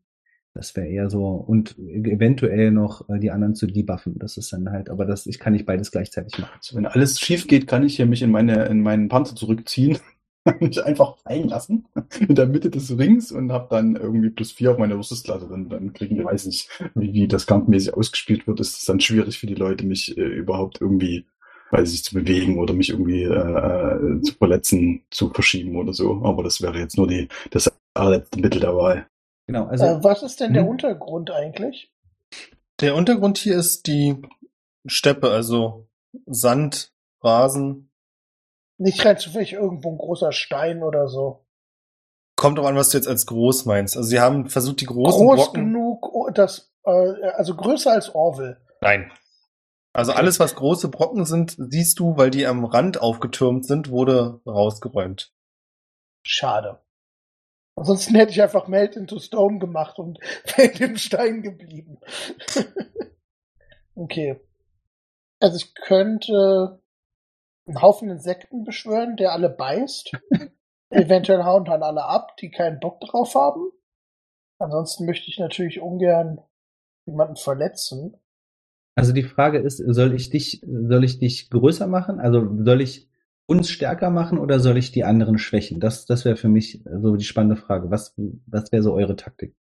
Das wäre eher so, und eventuell noch äh, die anderen zu debuffen. Das ist dann halt, aber das, ich kann nicht beides gleichzeitig machen. Also wenn alles schief geht, kann ich hier mich in meine in meinen Panzer zurückziehen, mich einfach fallen lassen in der Mitte des Rings und habe dann irgendwie plus vier auf meine Rüstungsklasse. Dann, dann kriegen die, weiß nicht, wie, wie das kampfmäßig ausgespielt wird, ist es dann schwierig für die Leute, mich äh, überhaupt irgendwie, weiß ich, zu bewegen oder mich irgendwie äh, äh, zu verletzen, zu verschieben oder so. Aber das wäre jetzt nur die das allerletzte Mittel der Wahl. Genau, also äh, was ist denn der Hm? Untergrund eigentlich? Der Untergrund hier ist die Steppe, also Sand, Rasen. Nicht rein zufällig irgendwo ein großer Stein oder so. Kommt auch an, was du jetzt als groß meinst. Also sie haben versucht, die großen Groß Brocken. genug, oh, das, äh, also größer als Orville. Nein. Also alles, was große Brocken sind, siehst du, weil die am Rand aufgetürmt sind, wurde rausgeräumt. Schade. Ansonsten hätte ich einfach Melt into Stone gemacht und wäre dem Stein geblieben. okay. Also ich könnte einen Haufen Insekten beschwören, der alle beißt. Eventuell hauen dann alle ab, die keinen Bock drauf haben. Ansonsten möchte ich natürlich ungern jemanden verletzen. Also die Frage ist, soll ich dich, soll ich dich größer machen? Also soll ich uns stärker machen oder soll ich die anderen schwächen? Das, das wäre für mich so die spannende Frage. Was, was wäre so eure Taktik?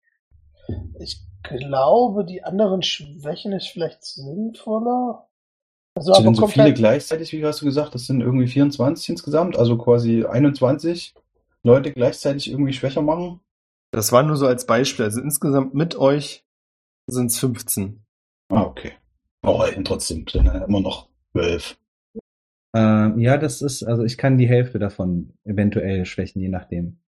Ich glaube, die anderen Schwächen ist vielleicht sinnvoller. Also, Sind so viele halt, gleichzeitig, wie hast du gesagt? Das sind irgendwie 24 insgesamt, also quasi 21 Leute gleichzeitig irgendwie schwächer machen. Das war nur so als Beispiel. Also insgesamt mit euch sind es 15. Ah, okay. Aber oh, trotzdem sind ja immer noch 12. Ähm, ja, das ist, also ich kann die Hälfte davon eventuell schwächen, je nachdem.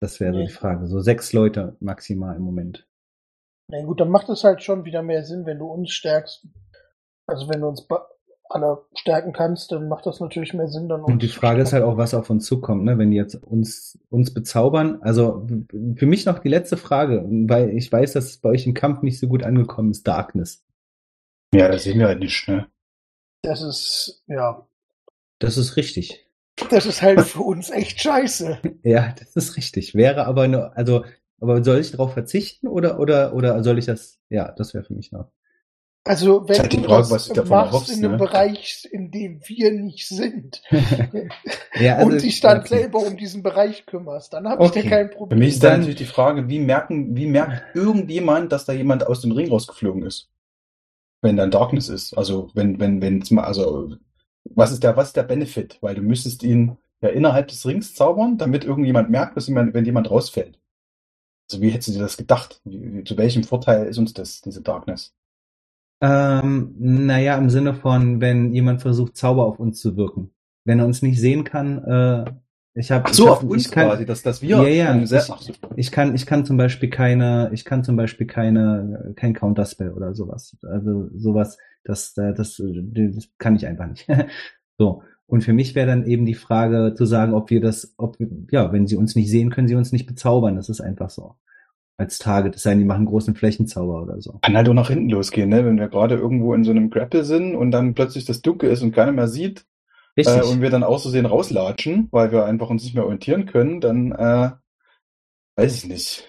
Das wäre so Nee. die Frage. So sechs Leute maximal im Moment. na gut, dann macht es halt schon wieder mehr Sinn, wenn du uns stärkst. Also wenn du uns alle stärken kannst, dann macht das natürlich mehr Sinn. Dann Und die Frage ist halt auch, was auf uns zukommt, ne? Wenn die jetzt uns, uns bezaubern. Also für mich noch die letzte Frage, weil ich weiß, dass es bei euch im Kampf nicht so gut angekommen ist, Darkness. Ja, das sehen wir halt nicht, ne? Das ist, ja, Das ist richtig. das ist halt für uns echt scheiße. Ja, das ist richtig. Wäre aber nur, also, aber soll ich darauf verzichten oder, oder, oder soll ich das, ja, das wäre für mich noch. Also wenn halt du Frage, das was du davon machst erhoffst, in einem ne? Bereich, in dem wir nicht sind ja, also, und dich dann okay. selber um diesen Bereich kümmerst, dann habe ich Okay. dir kein Für Problem. mich ist dann Dann- natürlich die Frage, wie merken, wie merkt irgendjemand, dass da jemand aus dem Ring rausgeflogen ist? Wenn dann Darkness ist. Also wenn, wenn, wenn also was ist der, was ist der Benefit? Weil du müsstest ihn ja innerhalb des Rings zaubern, damit irgendjemand merkt, dass jemand, wenn jemand rausfällt. Also wie hättest du dir das gedacht? Wie, zu welchem Vorteil ist uns das, diese Darkness? Ähm, naja, im Sinne von, wenn jemand versucht, Zauber auf uns zu wirken. Wenn er uns nicht sehen kann, äh, ich habe so, ich auf hab, uns ich kann, quasi, dass, dass wir Ja, ja, ich- so. ich kann, ich kann zum Beispiel keine, ich kann zum Beispiel keine, kein Counterspell oder sowas. Also sowas, das, äh, das, äh, das kann ich einfach nicht. so. Und für mich wäre dann eben die Frage zu sagen, ob wir das, ob, ja, wenn sie uns nicht sehen, können sie uns nicht bezaubern. Das ist einfach so. Als Target. Es sei denn, die machen großen Flächenzauber oder so. Kann halt auch nach hinten losgehen, ne? Wenn wir gerade irgendwo in so einem Grapple sind und dann plötzlich das dunkel ist und keiner mehr sieht Richtig. äh, und wir dann auszusehen rauslatschen, weil wir einfach uns nicht mehr orientieren können, dann äh, weiß ich nicht.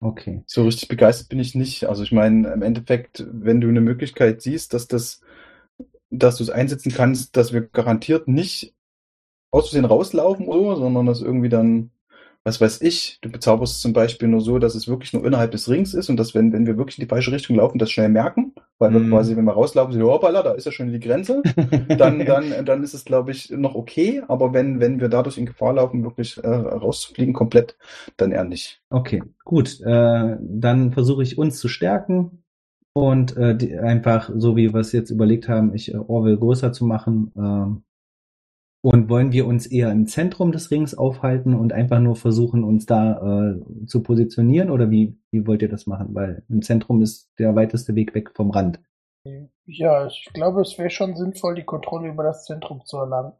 okay. So richtig begeistert bin ich nicht. Also ich meine, im Endeffekt, wenn du eine Möglichkeit siehst, dass das, dass du es einsetzen kannst, dass wir garantiert nicht aus Versehen rauslaufen oder so, sondern dass irgendwie dann, was weiß ich, du bezauberst es zum Beispiel nur so, dass es wirklich nur innerhalb des Rings ist und dass, wenn, wenn wir wirklich in die falsche Richtung laufen, das schnell merken, weil wir Mhm. quasi, wenn wir rauslaufen, sehen, hoppala, da ist ja schon die Grenze, dann, dann, dann ist es, glaube ich, noch okay, aber wenn, wenn wir dadurch in Gefahr laufen, wirklich äh, rauszufliegen komplett, dann eher nicht. Okay, gut. Äh, dann versuche ich uns zu stärken und äh, die, einfach, so wie wir es jetzt überlegt haben, ich äh, Orwell größer zu machen. Und wollen wir uns eher im Zentrum des Rings aufhalten und einfach nur versuchen, uns da äh, zu positionieren? Oder wie, wie wollt ihr das machen? Weil im Zentrum ist der weiteste Weg weg vom Rand. Ja, ich glaube, es wäre schon sinnvoll, die Kontrolle über das Zentrum zu erlangen.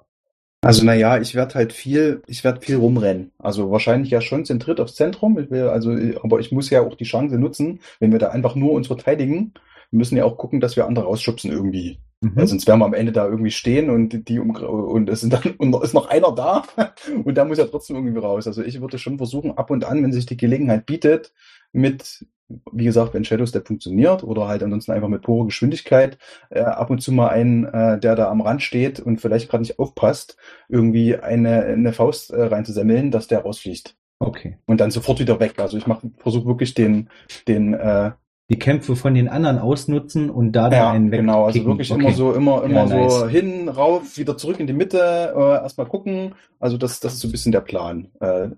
Also naja, ich werde halt viel, ich werde viel rumrennen. Also wahrscheinlich ja schon zentriert aufs Zentrum. Ich will, also, aber ich muss ja auch die Chance nutzen, wenn wir da einfach nur uns verteidigen. Wir müssen ja auch gucken, dass wir andere rausschubsen irgendwie. Mhm. Sonst werden wir am Ende da irgendwie stehen und die um, und es sind dann und ist noch einer da und da muss er trotzdem irgendwie raus. Also ich würde schon versuchen, ab und an, wenn sich die Gelegenheit bietet, mit, wie gesagt, wenn Shadow Step funktioniert oder halt ansonsten einfach mit purer Geschwindigkeit, äh, ab und zu mal einen, äh, der da am Rand steht und vielleicht gerade nicht aufpasst, irgendwie eine, eine Faust äh, reinzusemmeln, dass der rausfliegt. Okay. Und dann sofort wieder weg. Also ich mache versuche wirklich den, den äh, Die Kämpfe von den anderen ausnutzen und da dann ja, einen genau, also wirklich okay. immer so, immer, immer Ja, so nice. hin, rauf, wieder zurück in die Mitte, äh, erstmal gucken. Also das, das ist so ein bisschen der Plan. Äh,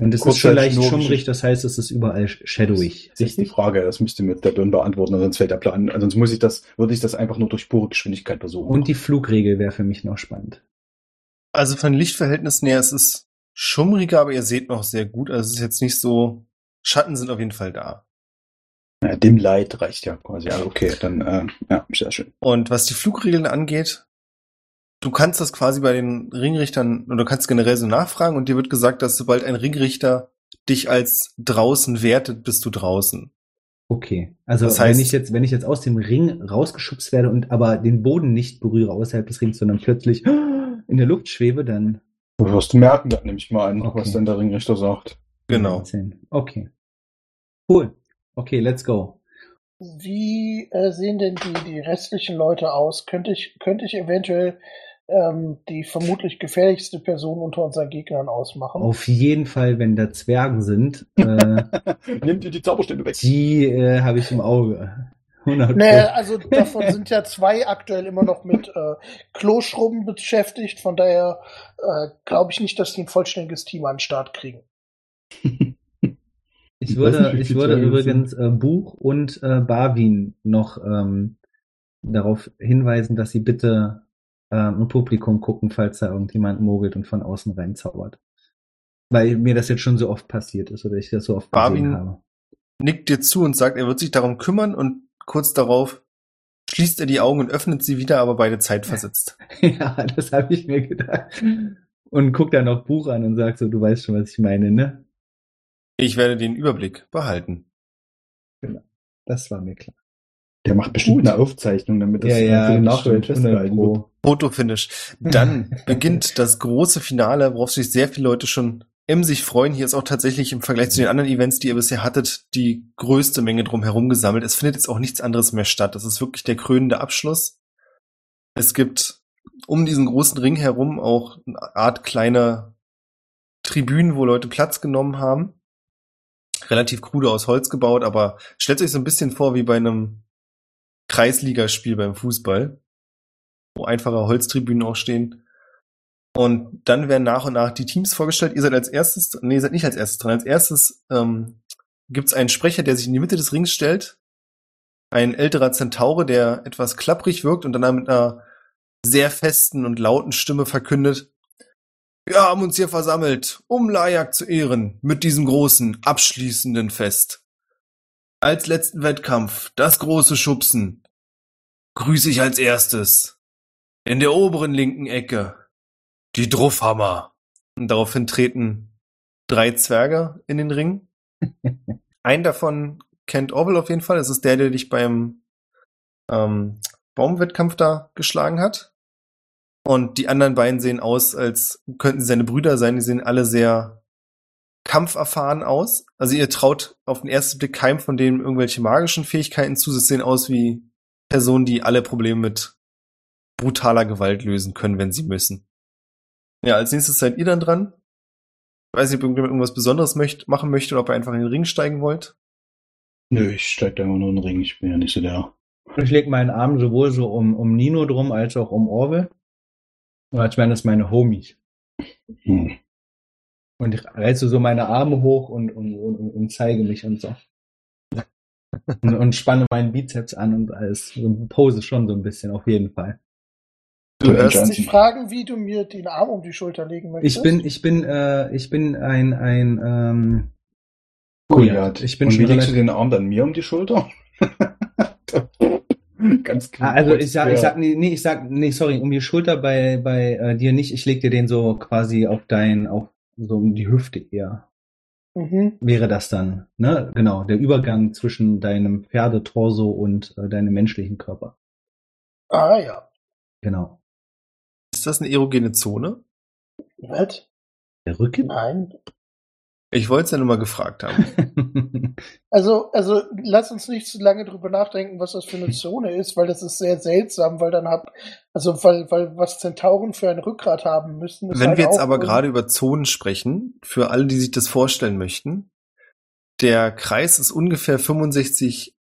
Und es ist kurz schon halt leicht nur schummrig, das heißt, es ist überall shadowig. das ist die Frage, das müsste mir der Don beantworten, sonst fällt der Plan. Sonst muss ich das, würde ich das einfach nur durch pure Geschwindigkeit versuchen. Und die Flugregel wäre für mich noch spannend. Also von Lichtverhältnissen her, es ist schummriger, aber ihr seht noch sehr gut. Also es ist jetzt nicht so, Schatten sind auf jeden Fall da. Ja, Dim Light reicht ja quasi. Also okay, dann äh, ja, sehr schön. Und was die Flugregeln angeht, du kannst das quasi bei den Ringrichtern oder du kannst generell so nachfragen und dir wird gesagt, dass sobald ein Ringrichter dich als draußen wertet, bist du draußen. Okay. Also Das heißt- wenn ich jetzt, wenn ich jetzt aus dem Ring rausgeschubst werde und aber den Boden nicht berühre außerhalb des Rings, sondern plötzlich in der Luft schwebe, dann Das wirst du merken, dann nehme ich mal an, Okay. was dann der Ringrichter sagt. Genau. 19. Okay. Cool. Okay, let's go. Wie äh, sehen denn die, die restlichen Leute aus? Könnte ich, könnte ich eventuell ähm, die vermutlich gefährlichste Person unter unseren Gegnern ausmachen? Auf jeden Fall, wenn da Zwergen sind, äh, Nimm dir die Zauberstände weg. die äh, habe ich im Auge. 100 Nee, Pro. also davon sind ja zwei aktuell immer noch mit äh, Kloschrubben beschäftigt. Von daher äh, glaube ich nicht, dass die ein vollständiges Team an den Start kriegen. Ich Ich würde, nicht, ich würde übrigens äh, Buch und äh, Barwin noch ähm, darauf hinweisen, dass sie bitte ähm, im Publikum gucken, falls da irgendjemand mogelt und von außen reinzaubert. Weil mir das jetzt schon so oft passiert ist oder ich das so oft gesehen Barwin- habe. Nickt dir zu und sagt, er wird sich darum kümmern und kurz darauf schließt er die Augen und öffnet sie wieder, aber beide Zeit versetzt. ja, das habe ich mir gedacht. Und guck dann noch Buch an und sag so, du weißt schon, was ich meine, ne? Ich werde den Überblick behalten. Das war mir klar. Der macht bestimmt eine Aufzeichnung, damit das ja, ja, für den 100 festgehalten wird. Fotofinish. Dann beginnt das große Finale, worauf sich sehr viele Leute schon emsig freuen. Hier ist auch tatsächlich im Vergleich zu den anderen Events, die ihr bisher hattet, die größte Menge drumherum gesammelt. Es findet jetzt auch nichts anderes mehr statt. Das ist wirklich der krönende Abschluss. Es gibt um diesen großen Ring herum auch eine Art kleiner Tribünen, wo Leute Platz genommen haben. Relativ krude aus Holz gebaut, aber stellt euch so ein bisschen vor wie bei einem Kreisligaspiel beim Fußball, wo einfache Holztribünen auch stehen. Und dann werden nach und nach die Teams vorgestellt. Ihr seid als erstes, nee, ihr seid nicht als erstes dran. Als erstes ähm, gibt's einen Sprecher, der sich in die Mitte des Rings stellt. Ein älterer Zentaure, der etwas klapprig wirkt und dann mit einer sehr festen und lauten Stimme verkündet, wir haben uns hier versammelt, um Lajak zu ehren, mit diesem großen, abschließenden Fest. Als letzten Wettkampf, das große Schubsen, grüße ich als erstes in der oberen linken Ecke die Druffhammer. Und daraufhin treten drei Zwerge in den Ring. Einen davon kennt Orwell auf jeden Fall. Das ist der, der dich beim ähm, Baumwettkampf da geschlagen hat. Und die anderen beiden sehen aus, als könnten sie seine Brüder sein. Die sehen alle sehr kampferfahren aus. Also ihr traut auf den ersten Blick keinem von denen irgendwelche magischen Fähigkeiten zu. Sie sehen aus wie Personen, die alle Probleme mit brutaler Gewalt lösen können, wenn sie müssen. Ja, als nächstes seid ihr dann dran. Ich weiß nicht, ob irgendjemand irgendwas Besonderes möcht machen möchte oder ob ihr einfach in den Ring steigen wollt. Nö, ich steig da immer nur in den Ring. Ich bin ja nicht so der. Ich lege meinen Arm sowohl so um, um Nino drum als auch um Orwell. Und als wären das meine Homies. Hm. Und ich reiße so meine Arme hoch und, und, und, und zeige mich und so. und, und spanne meinen Bizeps an und alles. So pose schon so ein bisschen, auf jeden Fall. Du Ja, hörst Johnson. Darf ich fragen, wie du mir den Arm um die Schulter legen möchtest? Ich bin, ich bin, äh, ich bin ein, ein, ähm, Goliath. Ich bin Und wie legst du den Arm dann mir um die Schulter? Ganz klar. Ah, also ich sag, ich sag, nee, nee, ich sag, nee, sorry, um die Schulter bei, bei äh, dir nicht. Ich leg dir den so quasi auf dein, auf so um die Hüfte eher. Mhm. Wäre das dann, ne? Genau, der Übergang zwischen deinem Pferdetorso und äh, deinem menschlichen Körper. Ah ja. Genau. Ist das eine erogene Zone? Was? Der Rücken? Nein. Ich wollte es ja nur mal gefragt haben. Also, also lass uns nicht zu lange drüber nachdenken, was das für eine Zone ist, weil das ist sehr seltsam, weil dann hab, also weil, weil was Zentauren für ein Rückgrat haben müssen. Wenn halt wir jetzt aber gerade über Zonen sprechen, für alle, die sich das vorstellen möchten, der Kreis ist ungefähr 65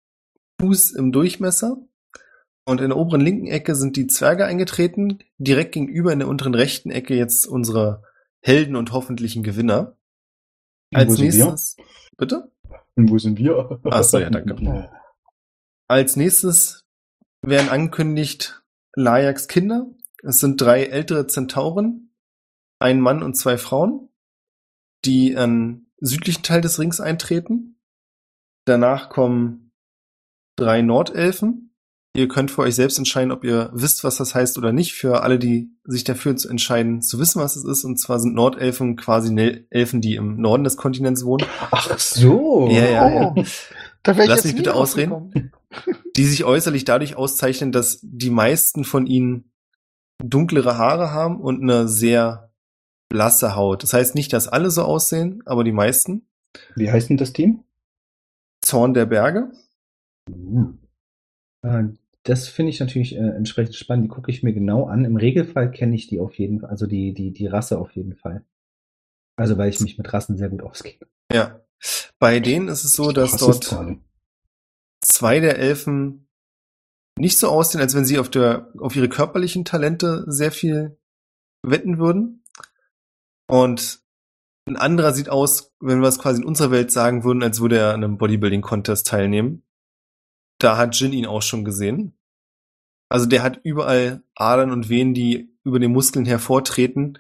Fuß im Durchmesser und in der oberen linken Ecke sind die Zwerge eingetreten, direkt gegenüber in der unteren rechten Ecke jetzt unsere Helden und hoffentlichen Gewinner. Als sind nächstes, bitte? Und wo sind wir? Ach so, ja, danke. Als nächstes werden angekündigt Lajaks Kinder. Es sind drei ältere Zentauren, ein Mann und zwei Frauen, die an südlichen Teil des Rings eintreten. Danach kommen drei Nordelfen. Ihr könnt für euch selbst entscheiden, ob ihr wisst, was das heißt oder nicht. Für alle, die sich dafür zu entscheiden, zu wissen, was es ist. Und zwar sind Nordelfen quasi Elfen, die im Norden des Kontinents wohnen, Ach so. Ja, ja, ja. Oh, Lass mich bitte ausreden. die sich äußerlich dadurch auszeichnen, dass die meisten von ihnen dunklere Haare haben und eine sehr blasse Haut. Das heißt nicht, dass alle so aussehen, aber die meisten. Wie heißt denn das Team? Zorn der Berge. Äh, das finde ich natürlich äh, entsprechend spannend. Die gucke ich mir genau an. Im Regelfall kenne ich die auf jeden Fall, also die, die, die Rasse auf jeden Fall. Also weil ich mich mit Rassen sehr gut auskenne. Ja. Bei denen ist es so, dass dort zwei der Elfen nicht so aussehen, als wenn sie auf der, auf ihre körperlichen Talente sehr viel wetten würden. Und ein anderer sieht aus, wenn wir es quasi in unserer Welt sagen würden, als würde er an einem Bodybuilding-Contest teilnehmen. Da hat Jin ihn auch schon gesehen. Also der hat überall Adern und Venen, die über den Muskeln hervortreten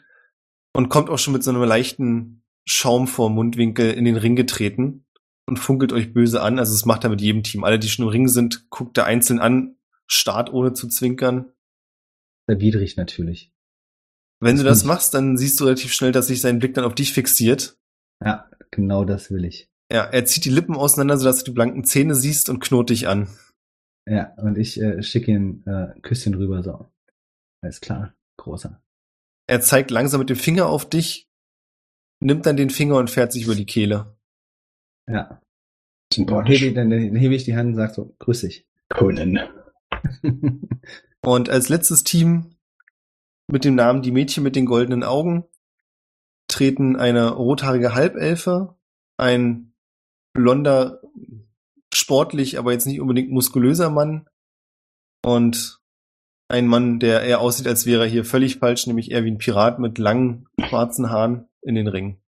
und kommt auch schon mit so einem leichten Schaum vor Mundwinkel in den Ring getreten und funkelt euch böse an. Also es macht er mit jedem Team. Alle, die schon im Ring sind, guckt er einzeln an, starrt ohne zu zwinkern. Sehr widrig natürlich. Wenn Das du das machst, dann siehst du relativ schnell, dass sich sein Blick dann auf dich fixiert. Ja, genau das will ich. Ja, er zieht die Lippen auseinander, sodass du die blanken Zähne siehst und knurrt dich an. Ja, und ich äh, schicke ihm äh, ein Küsschen rüber so. Alles klar, großer. Er zeigt langsam mit dem Finger auf dich, nimmt dann den Finger und fährt sich über die Kehle. Ja. Dann Sympathisch. hebe, ich, dann, dann hebe ich die Hand und sag so, grüß dich. Conan. Und als letztes Team mit dem Namen Die Mädchen mit den goldenen Augen treten eine rothaarige Halbelfe, ein blonder, sportlich, aber jetzt nicht unbedingt muskulöser Mann und ein Mann, der eher aussieht, als wäre er hier völlig falsch, nämlich eher wie ein Pirat mit langen, schwarzen Haaren in den Ring.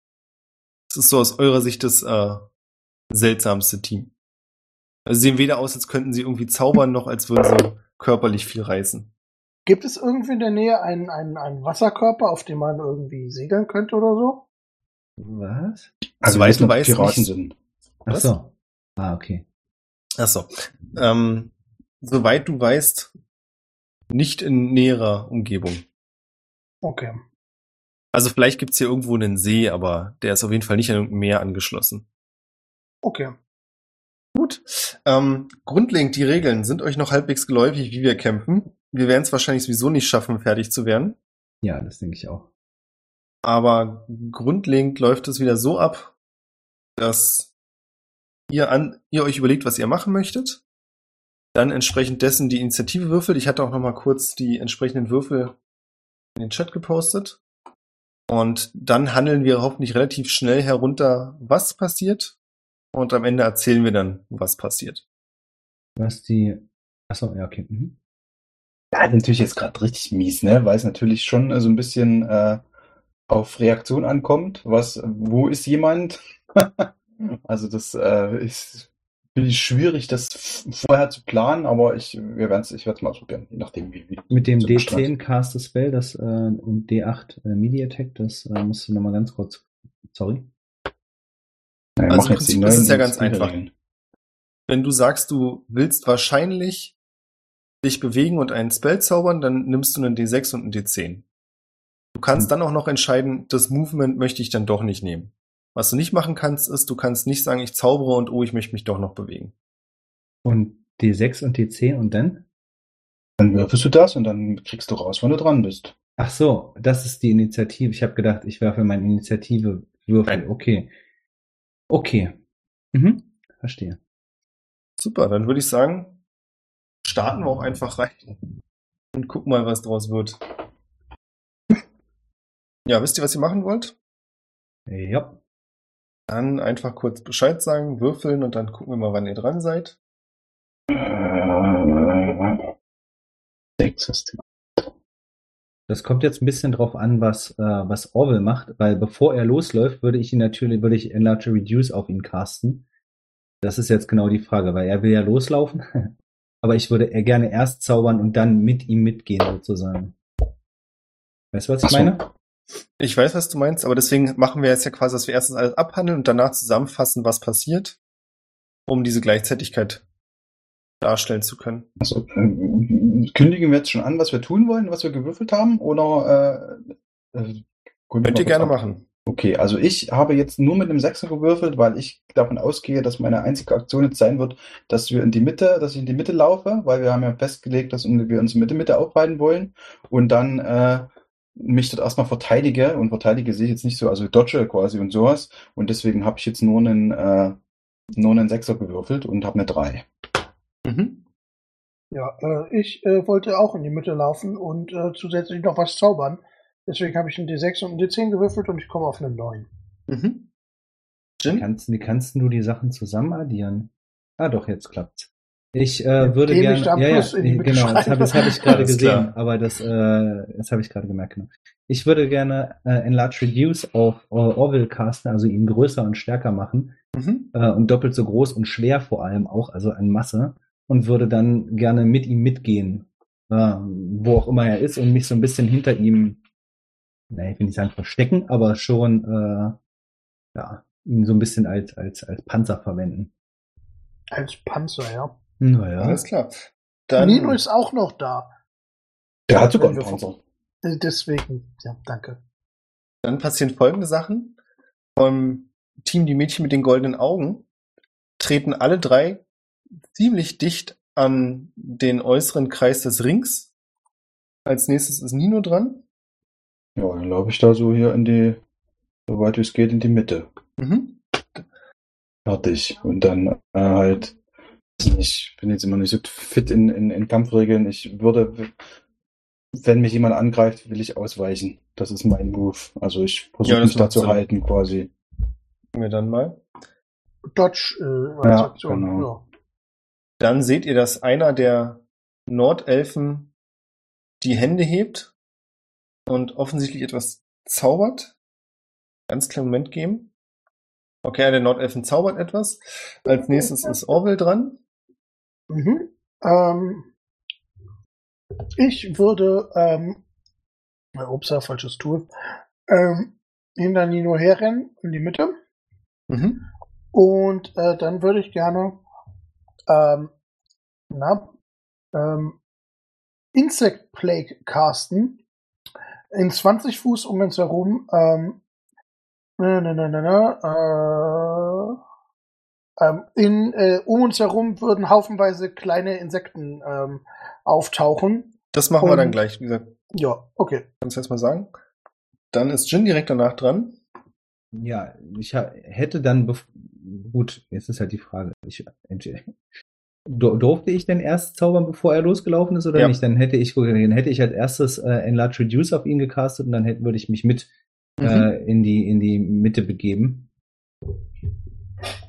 Das ist so aus eurer Sicht das äh, seltsamste Team. Also sie sehen weder aus, als könnten sie irgendwie zaubern, noch als würden sie körperlich viel reißen. Gibt es irgendwie in der Nähe einen, einen, einen Wasserkörper, auf dem man irgendwie segeln könnte oder so? Was? Also Soweit weißt du, Piraten nicht. sind. Ach Was? so. Ah, okay. Ach so. Ähm, soweit du weißt, nicht in näherer Umgebung. Okay. Also vielleicht gibt's hier irgendwo einen See, aber der ist auf jeden Fall nicht an irgendein Meer angeschlossen. Okay. Gut. Ähm, grundlegend die Regeln sind euch noch halbwegs geläufig, wie wir kämpfen. Wir werden es wahrscheinlich sowieso nicht schaffen, fertig zu werden. Ja, das denke ich auch. Aber grundlegend läuft es wieder so ab, dass ihr, an, ihr euch überlegt, was ihr machen möchtet. Dann entsprechend dessen die Initiative würfelt. Ich hatte auch noch mal kurz die entsprechenden Würfel in den Chat gepostet. Und dann handeln wir hoffentlich relativ schnell herunter, was passiert. Und am Ende erzählen wir dann, was passiert. Was die. Achso, ja, okay. Mhm. Ja, natürlich jetzt gerade richtig mies, ne? Weil es natürlich schon äh, so ein bisschen äh, auf Reaktion ankommt. Was, wo ist jemand? also das äh, ist finde ich schwierig, das vorher zu planen, aber ich, wir werden's, ich werde es mal ausprobieren, je nachdem wie. wie Mit dem so bestraft. D10 Cast a Spell, das äh, und D8 äh, Media Attack, das äh, musst du nochmal ganz kurz. Sorry. Ja, Also im Prinzip ist es ja ganz einfach. Spielregeln. Wenn du sagst, du willst wahrscheinlich dich bewegen und einen Spell zaubern, dann nimmst du einen D6 und einen D10. Du kannst Hm. dann auch noch entscheiden, das Movement möchte ich dann doch nicht nehmen. Was du nicht machen kannst, ist, du kannst nicht sagen, ich zaubere und oh, ich möchte mich doch noch bewegen. Und D6 und D10 und dann? Dann würfelst du das und dann kriegst du raus, wann du dran bist. Ach so, das ist die Initiative. Ich habe gedacht, ich werfe meine Initiative Würfel. Nein. Okay. Okay. Mhm. Verstehe. Super, dann würde ich sagen, starten wir auch einfach rein und gucken mal, was draus wird. Ja, wisst ihr, was ihr machen wollt? Ja. Dann einfach kurz Bescheid sagen, würfeln und dann gucken wir mal, wann ihr dran seid. Sechs. Das kommt jetzt ein bisschen drauf an, was, äh, was Orwell macht, weil bevor er losläuft, würde ich ihn natürlich, würde ich Enlarge Reduce auf ihn casten. Das ist jetzt genau die Frage, weil er will ja loslaufen. Aber ich würde er gerne erst zaubern und dann mit ihm mitgehen, sozusagen. Weißt du, was ich so. meine? Ich weiß, was du meinst, aber deswegen machen wir jetzt ja quasi, dass wir erstens alles abhandeln und danach zusammenfassen, was passiert, um diese Gleichzeitigkeit darstellen zu können. Also, äh, kündigen wir jetzt schon an, was wir tun wollen, was wir gewürfelt haben, oder äh, äh, Könnt ihr gerne machen. Okay, also ich habe jetzt nur mit einem Sechser gewürfelt, weil ich davon ausgehe, dass meine einzige Aktion jetzt sein wird, dass wir in die Mitte, dass ich in die Mitte laufe, weil wir haben ja festgelegt, dass wir uns Mitte Mitte aufhalten wollen und dann äh, mich dort erstmal verteidige und verteidige sehe ich jetzt nicht so, also dodge quasi und sowas und deswegen habe ich jetzt nur einen äh, nur einen Sechser gewürfelt und habe eine drei. Mhm. Ja, äh, ich äh, wollte auch in die Mitte laufen und äh, zusätzlich noch was zaubern. Deswegen habe ich einen D6 und einen D10 gewürfelt und ich komme auf eine 9. Mhm. Wie Jin? kannst, wie kannst du die Sachen zusammen addieren? Ah, doch, jetzt klappt's. Ich äh, würde gerne. Ja, ja, genau, das habe hab ich gerade gesehen, klar. aber das, äh, das habe ich gerade gemerkt. Genau. Ich würde gerne äh, Enlarge Reduce auf äh, Orville casten, also ihn größer und stärker machen Mhm. äh, und doppelt so groß und schwer vor allem auch, also an Masse und würde dann gerne mit ihm mitgehen, äh, wo auch immer er ist und mich so ein bisschen hinter ihm, naja, ich will nicht sagen verstecken, aber schon äh, ja, ihn so ein bisschen als, als, als Panzer verwenden. Als Panzer, ja. Naja. Alles klar. Dann, Nino ist auch noch da. Der hat sogar einen Panzer. Äh, Deswegen, ja, danke. dann passieren folgende Sachen. Vom Team Die Mädchen mit den goldenen Augen treten alle drei ziemlich dicht an den äußeren Kreis des Rings. Als nächstes ist Nino dran. Ja, dann laufe ich da so hier in die, soweit es geht, in die Mitte. Mhm. Fertig. Und dann äh, halt, ich bin jetzt immer nicht so fit in, in, in Kampfregeln. Ich würde, wenn mich jemand angreift, will ich ausweichen. Das ist mein Move. Also ich versuche Ja, mich da zu Sinn. halten quasi. Wir dann mal. Dodge äh, Ja, Aktion. genau. Dann seht ihr, dass einer der Nordelfen die Hände hebt und offensichtlich etwas zaubert. Ganz kleinen Moment geben. Okay, der Nordelfen zaubert etwas. Als nächstes ist Orwell dran. Mhm. Ähm, ich würde, ähm, äh, ups, falsches Tool, ähm, hinter Nino herrennen in die Mitte Mhm. und äh, dann würde ich gerne, ähm, na, ähm, Insect Plague casten in 20 Fuß um uns herum. Ähm, na, na, na, na, na, äh, ähm, in, äh, um uns herum würden haufenweise kleine Insekten ähm, auftauchen. Das machen wir dann Und- gleich. Wie gesagt, Ja, okay. kannst du jetzt mal sagen. Dann ist Jin direkt danach dran. Ja, ich hätte dann, gut, jetzt ist halt die Frage, ich, durfte ich denn erst zaubern, bevor er losgelaufen ist oder Ja. nicht? Dann hätte ich, dann hätte ich als erstes äh, Enlarge Reduce auf ihn gecastet und dann hätte, würde ich mich mit Mhm. äh, in die in die Mitte begeben.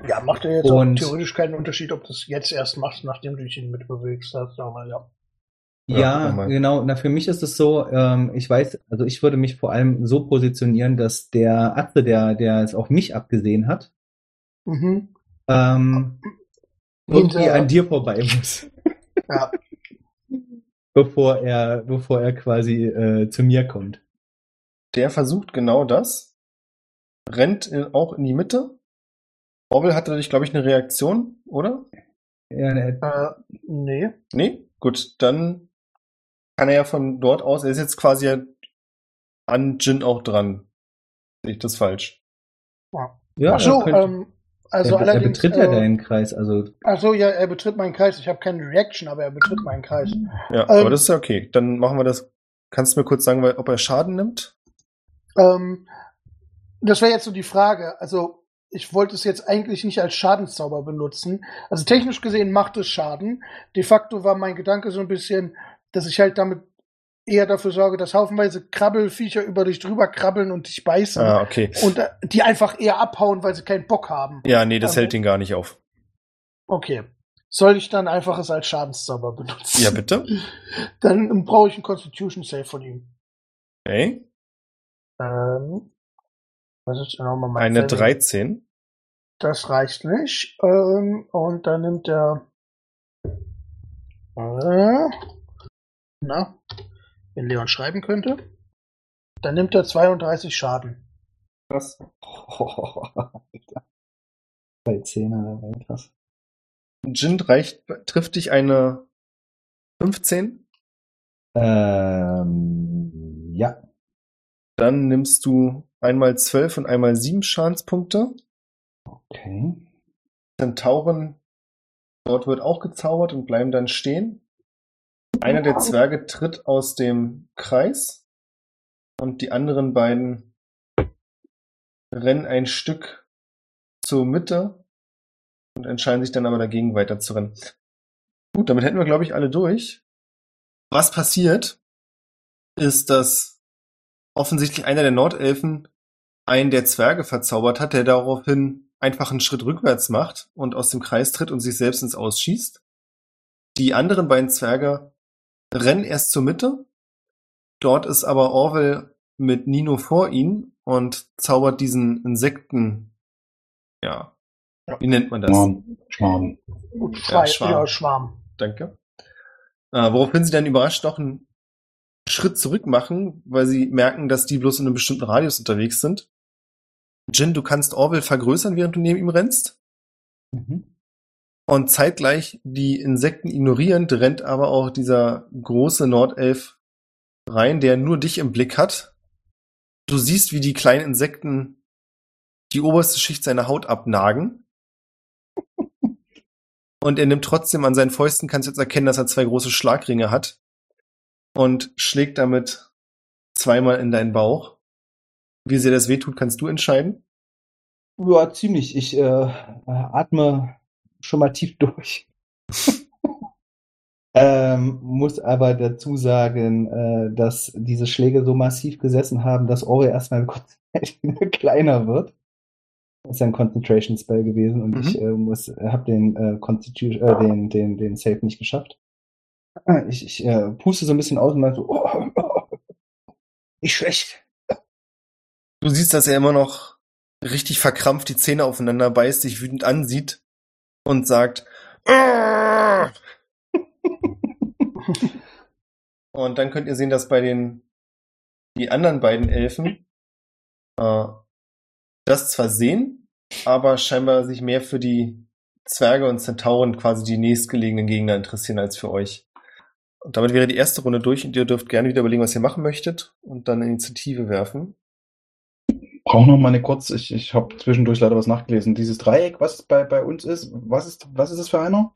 Ja, macht ja jetzt Und- auch theoretisch keinen Unterschied, ob du es jetzt erst machst, nachdem du dich ihn mitbewegst hast. Aber ja. Ja, Ja, genau. Na, für mich ist es so, ähm, ich weiß, also ich würde mich vor allem so positionieren, dass der Atze, der, der es auf mich abgesehen hat, Mhm. ähm, irgendwie an dir vorbei muss. Ja. bevor er, bevor er quasi äh, zu mir kommt. Der versucht genau das. Rennt in, auch in die Mitte. Orwell hat dadurch, glaube ich, eine Reaktion, oder? Ja, der, Äh, nee. Nee? Gut, dann kann er ja von dort aus, er ist jetzt quasi ja an Jin auch dran. Sehe ich das falsch? ja, Ach so, er, könnte, ähm, also er, er allerdings. betritt ja äh, deinen Kreis, also Ach so, ja, er betritt meinen Kreis. Ich habe keine Reaction, aber er betritt meinen Kreis. Ja, Ähm, aber das ist ja okay. Dann machen wir das. Kannst du mir kurz sagen, weil- ob er Schaden nimmt? Ähm, das wäre jetzt so die Frage. Also, ich wollte es jetzt eigentlich nicht als Schadenszauber benutzen. Also technisch gesehen macht es Schaden. De facto war mein Gedanke so ein bisschen, dass ich halt damit eher dafür sorge, dass haufenweise Krabbelfiecher über dich drüber krabbeln und dich beißen. Ah, okay. Und äh, die einfach eher abhauen, weil sie keinen Bock haben. Ja, nee, das Also- hält ihn gar nicht auf. Okay. Soll ich dann einfach es als Schadenszauber benutzen? Ja, bitte. Dann brauche ich einen Constitution Save von ihm. Okay. Ähm, was ist denn nochmal mein Eine Saving? 13. Das reicht nicht. Ähm, und dann nimmt er. Äh, na, wenn Leon schreiben könnte. Dann nimmt er 32 Schaden. Krass. bei Zehner dabei, krass. Jin reicht, trifft dich eine 15. Ähm, ja, Dann nimmst du einmal 12 und einmal 7 Schadenspunkte. okay. Zentauren, dort wird auch gezaubert und bleiben dann stehen. Einer der Zwerge tritt aus dem Kreis und die anderen beiden rennen ein Stück zur Mitte und entscheiden sich dann aber dagegen weiterzurennen. Gut, damit hätten wir, glaube ich, alle durch. Was passiert, ist, dass offensichtlich einer der Nordelfen einen der Zwerge verzaubert hat, der daraufhin einfach einen Schritt rückwärts macht und aus dem Kreis tritt und sich selbst ins Ausschießt. Die anderen beiden Zwerge rennen erst zur Mitte. Dort ist aber Orwell mit Nino vor ihnen und zaubert diesen Insekten, ja, wie nennt man das? Schwarm. Schwarm. Gut, Ja, Schwarm. ja, Schwarm. Danke. Äh, woraufhin sie dann überrascht noch einen Schritt zurück machen, weil sie merken, dass die bloß in einem bestimmten Radius unterwegs sind. Jin, du kannst Orwell vergrößern, während du neben ihm rennst. Mhm. Und zeitgleich die Insekten ignorierend rennt aber auch dieser große Nordelf rein, der nur dich im Blick hat. Du siehst, wie die kleinen Insekten die oberste Schicht seiner Haut abnagen. Und er nimmt trotzdem an seinen Fäusten, kannst jetzt erkennen, dass er zwei große Schlagringe hat. Und schlägt damit zweimal in deinen Bauch. Wie sehr das wehtut, kannst du entscheiden. Ja, ziemlich. Ich äh, atme schon mal tief durch. ähm, muss aber dazu sagen, äh, dass diese Schläge so massiv gesessen haben, dass Ori erstmal kleiner wird. Das ist ein Concentration Spell gewesen und Mhm. ich äh, muss, habe den äh, äh, den, den, den Save nicht geschafft. Ah, Ich, ich äh, puste so ein bisschen aus und meine so, oh, oh, nicht schlecht. Du siehst, dass er immer noch richtig verkrampft die Zähne aufeinander beißt, sich wütend ansieht und sagt "Arr!" Und dann könnt ihr sehen, dass bei den die anderen beiden Elfen äh, das zwar sehen, aber scheinbar sich mehr für die Zwerge und Zentauren quasi die nächstgelegenen Gegner interessieren als für euch. Und damit wäre die erste Runde durch und ihr dürft gerne wieder überlegen, was ihr machen möchtet und dann Initiative werfen. Brauche noch mal eine kurz, ich, ich habe zwischendurch leider was nachgelesen. Dieses Dreieck, was bei, bei uns ist, was ist, was ist das für einer?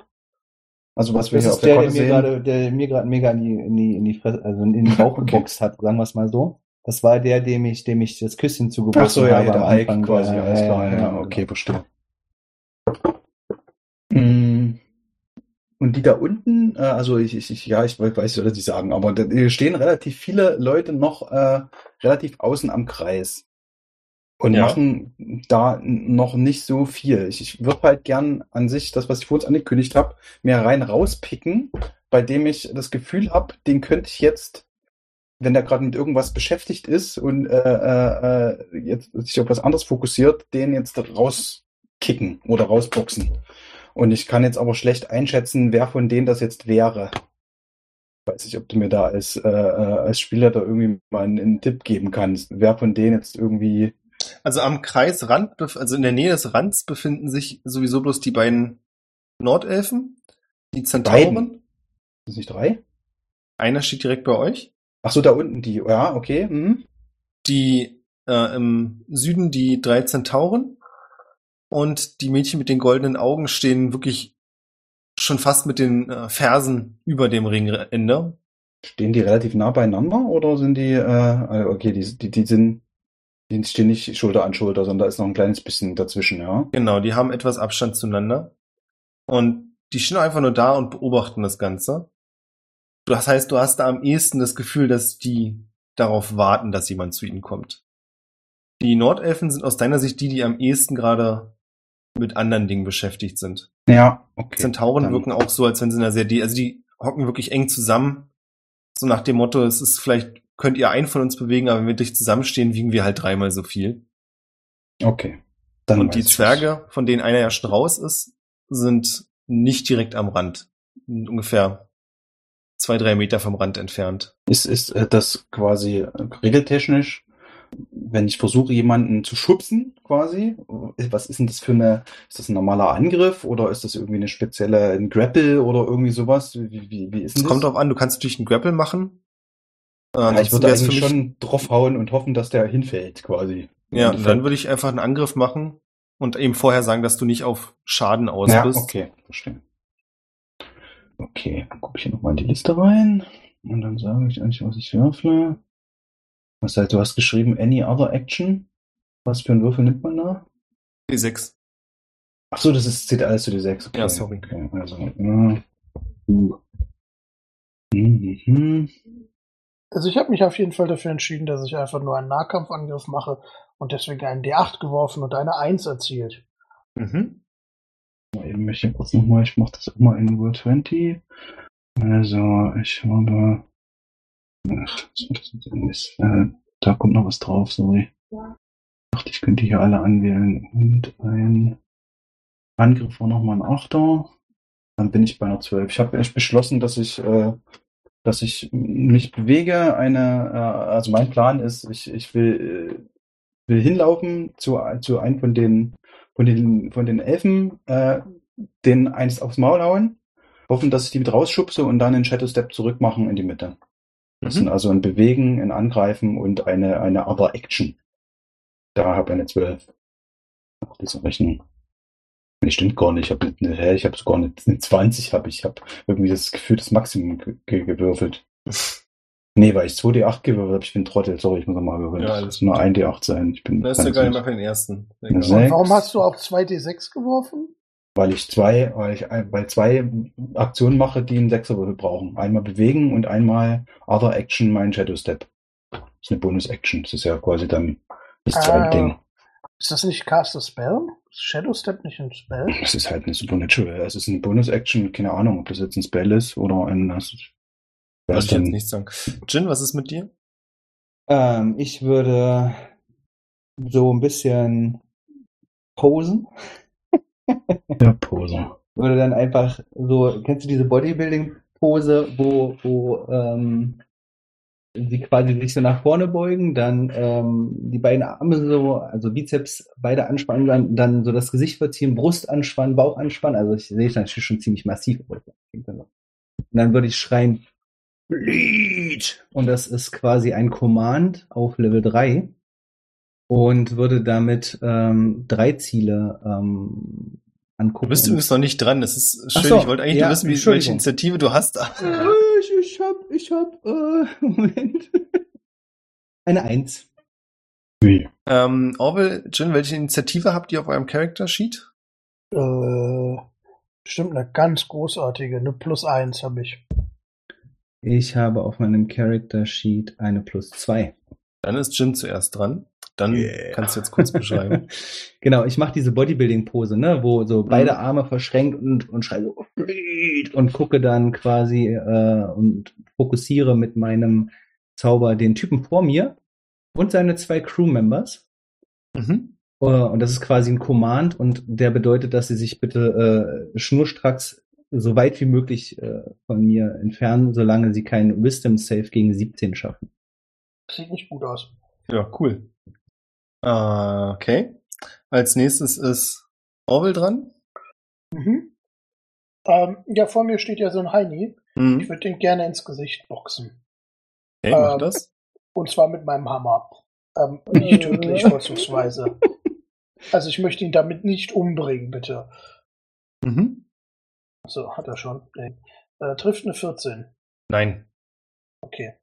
Also was wir Das hier ist auf der der, der Karte mir sehen. gerade, der mir gerade mega in die, in die, in die Fresse, also in den Bauch geboxt hat, sagen wir es mal so. Das war der, dem ich, dem ich das Küsschen Ach zugeworfen so, ja, habe. ja, der Anfang. quasi, Ja, alles klar, ja, ja, genau. okay, verstehe. Mm. Und die da unten, äh, also ich, ich, ich ja, ich weiß, nicht, was die sagen, aber da stehen relativ viele Leute noch äh, relativ außen am Kreis und Ja. machen da noch nicht so viel. Ich, ich würde halt gern an sich das, was ich vorhin angekündigt habe, mir rein rauspicken, bei dem ich das Gefühl habe, den könnte ich jetzt wenn der gerade mit irgendwas beschäftigt ist und äh, äh, äh, jetzt sich auf was anderes fokussiert, den jetzt rauskicken oder rausboxen. Und ich kann jetzt aber schlecht einschätzen, wer von denen das jetzt wäre. Weiß ich, ob du mir da als, äh, äh, als Spieler da irgendwie mal einen, einen Tipp geben kannst, wer von denen jetzt irgendwie. Also am Kreisrand, also in der Nähe des Rands befinden sich sowieso bloß die beiden Nordelfen, die Zentauren. Beiden? Sind nicht drei? Einer steht direkt bei euch. Ach so, da unten die. Ja, okay. Mhm. Die äh, im Süden die drei Zentauren und die Mädchen mit den goldenen Augen stehen wirklich schon fast mit den äh, Fersen über dem Ringende. Stehen die relativ nah beieinander oder sind die, äh, okay, die, die, die sind, die stehen nicht Schulter an Schulter, sondern da ist noch ein kleines bisschen dazwischen, ja. Genau, die haben etwas Abstand zueinander. Und die stehen einfach nur da und beobachten das Ganze. Das heißt, du hast da am ehesten das Gefühl, dass die darauf warten, dass jemand zu ihnen kommt. Die Nordelfen sind aus deiner Sicht die, die am ehesten gerade mit anderen Dingen beschäftigt sind. Ja, okay. Zentauren dann- wirken auch so, als wenn sie in einer sehr, also die hocken wirklich eng zusammen. So nach dem Motto, es ist vielleicht, könnt ihr einen von uns bewegen, aber wenn wir dicht zusammenstehen, wiegen wir halt dreimal so viel. Okay. Dann Und die Zwerge, von denen einer ja schon raus ist, sind nicht direkt am Rand. Ungefähr zwei, drei Meter vom Rand entfernt. Ist, ist äh, das quasi regeltechnisch, wenn ich versuche, jemanden zu schubsen, quasi? Was ist denn das für eine, ist das ein normaler Angriff oder ist das irgendwie eine spezielle, ein Grapple oder irgendwie sowas? Wie, wie, wie ist Es denn das? kommt drauf an, du kannst natürlich einen Grapple machen. Äh, ja, ich würde eigentlich schon draufhauen und hoffen, dass der hinfällt, quasi. Ja, Im dann würde ich einfach einen Angriff machen und eben vorher sagen, dass du nicht auf Schaden aus Ja, bist. okay, verstehe. Okay, dann gucke ich hier nochmal in die Liste rein und dann sage ich eigentlich, was ich würfle. Was heißt, du hast geschrieben, any other action? Was für einen Würfel nimmt man da? D6. Ach so, das ist, zählt alles zu die 6. Okay, Ja, sorry. Okay, also, ja. Uh. Mhm. Also ich habe mich auf jeden Fall dafür entschieden, dass ich einfach nur einen Nahkampfangriff mache und deswegen einen D8 geworfen und eine 1 erzielt. Mhm. Mal Eben möchte ich kurz nochmal, ich mache das mal in World 20. Also, ich habe. Ach, was war das denn? Ist, äh, da kommt noch was drauf, sorry. Ich dachte, ich könnte hier alle anwählen. Und ein Angriff war nochmal ein Achter. Dann bin ich bei einer 12. Ich habe echt beschlossen, dass ich, äh, dass ich mich bewege. Eine, äh, also mein Plan ist, ich, ich will, äh, will hinlaufen zu, zu einem von den von den, von den Elfen äh, den eins aufs Maul hauen, hoffen, dass ich die mit rausschubse und dann einen Shadow Step zurück machen in die Mitte. Das Mhm. sind also ein Bewegen, ein Angreifen und eine, eine Other Action. Da habe ich eine 12. Ach, diese Rechnung. Nee, stimmt gar nicht. Ich habe eine, hä, ich habe sogar eine, eine 20 habe ich. Ich habe irgendwie das Gefühl, das Maximum ge ge gewürfelt. Nee, weil ich 2D8 gewürfelt habe. Ich bin Trottel. Sorry, ich muss nochmal würfeln. Ja, das muss nur ein D8 sein. Ich bin Das ist ja gar nicht mal für den ersten. Warum hast du auch 2D6 geworfen? Weil ich zwei, weil ich weil zwei Aktionen mache, die einen Sechserwürfel brauchen. Einmal bewegen und einmal Other Action, mein Shadow Step. Das ist eine Bonus-Action. Das ist ja quasi dann das zweite Ah. Ding. Ist das nicht Cast a Spell? Ist Shadow Step nicht ein Spell? Das ist halt eine Supernatural. Es ist eine Bonus-Action. Keine Ahnung, ob das jetzt ein Spell ist oder ein, das ist ich jetzt denn, nicht sagen. Jin, was ist mit dir? Ähm, ich würde so ein bisschen posen. Ja, Pose. Würde dann einfach so, kennst du diese Bodybuilding-Pose, wo, wo ähm, sie quasi sich so nach vorne beugen, dann ähm, die beiden Arme so, also Bizeps beide anspannen, dann, dann so das Gesicht verziehen, Brust anspannen, Bauch anspannen. Also ich sehe es natürlich schon ziemlich massiv. Und dann würde ich schreien, Bleed! Und das ist quasi ein Command auf Level 3 und würde damit ähm, drei Ziele ähm, Du angucken. bist übrigens noch nicht dran. Das ist schön. so, ich wollte eigentlich ja, nur wissen, wie, welche. Initiative du hast. Äh, ich, ich hab, ich hab, äh, Moment. Eine Eins. Wie? ähm, Orwell, Jin, welche Initiative habt ihr auf eurem Character Sheet? Äh, bestimmt eine ganz großartige. Eine Plus eins habe ich. Ich habe auf meinem Character Sheet eine plus zwei. Dann ist Jin zuerst dran. Dann Yeah. kannst du jetzt kurz beschreiben. genau, ich mache diese Bodybuilding-Pose, ne, wo so beide Mhm. Arme verschränkt und, und schreie und gucke dann quasi äh, und fokussiere mit meinem Zauber den Typen vor mir und seine zwei Crewmembers. mhm. Äh, Und das ist quasi ein Command und der bedeutet, dass sie sich bitte äh, schnurstracks so weit wie möglich äh, von mir entfernen, solange sie keinen Wisdom Save gegen 17 schaffen. Sieht nicht gut aus. Ja, cool. Äh, okay. Als nächstes ist Orwell dran. Mhm. Ähm, ja, vor mir steht ja so ein Heini. Ich Mhm. würde den gerne ins Gesicht boxen. Okay, mach ähm, das. Und zwar mit meinem Hammer. Ähm, nicht tödlich, vorzugsweise. Also ich möchte ihn damit nicht umbringen, bitte. Mhm. So, hat er schon. Nee. Äh, trifft eine 14. Nein. Okay.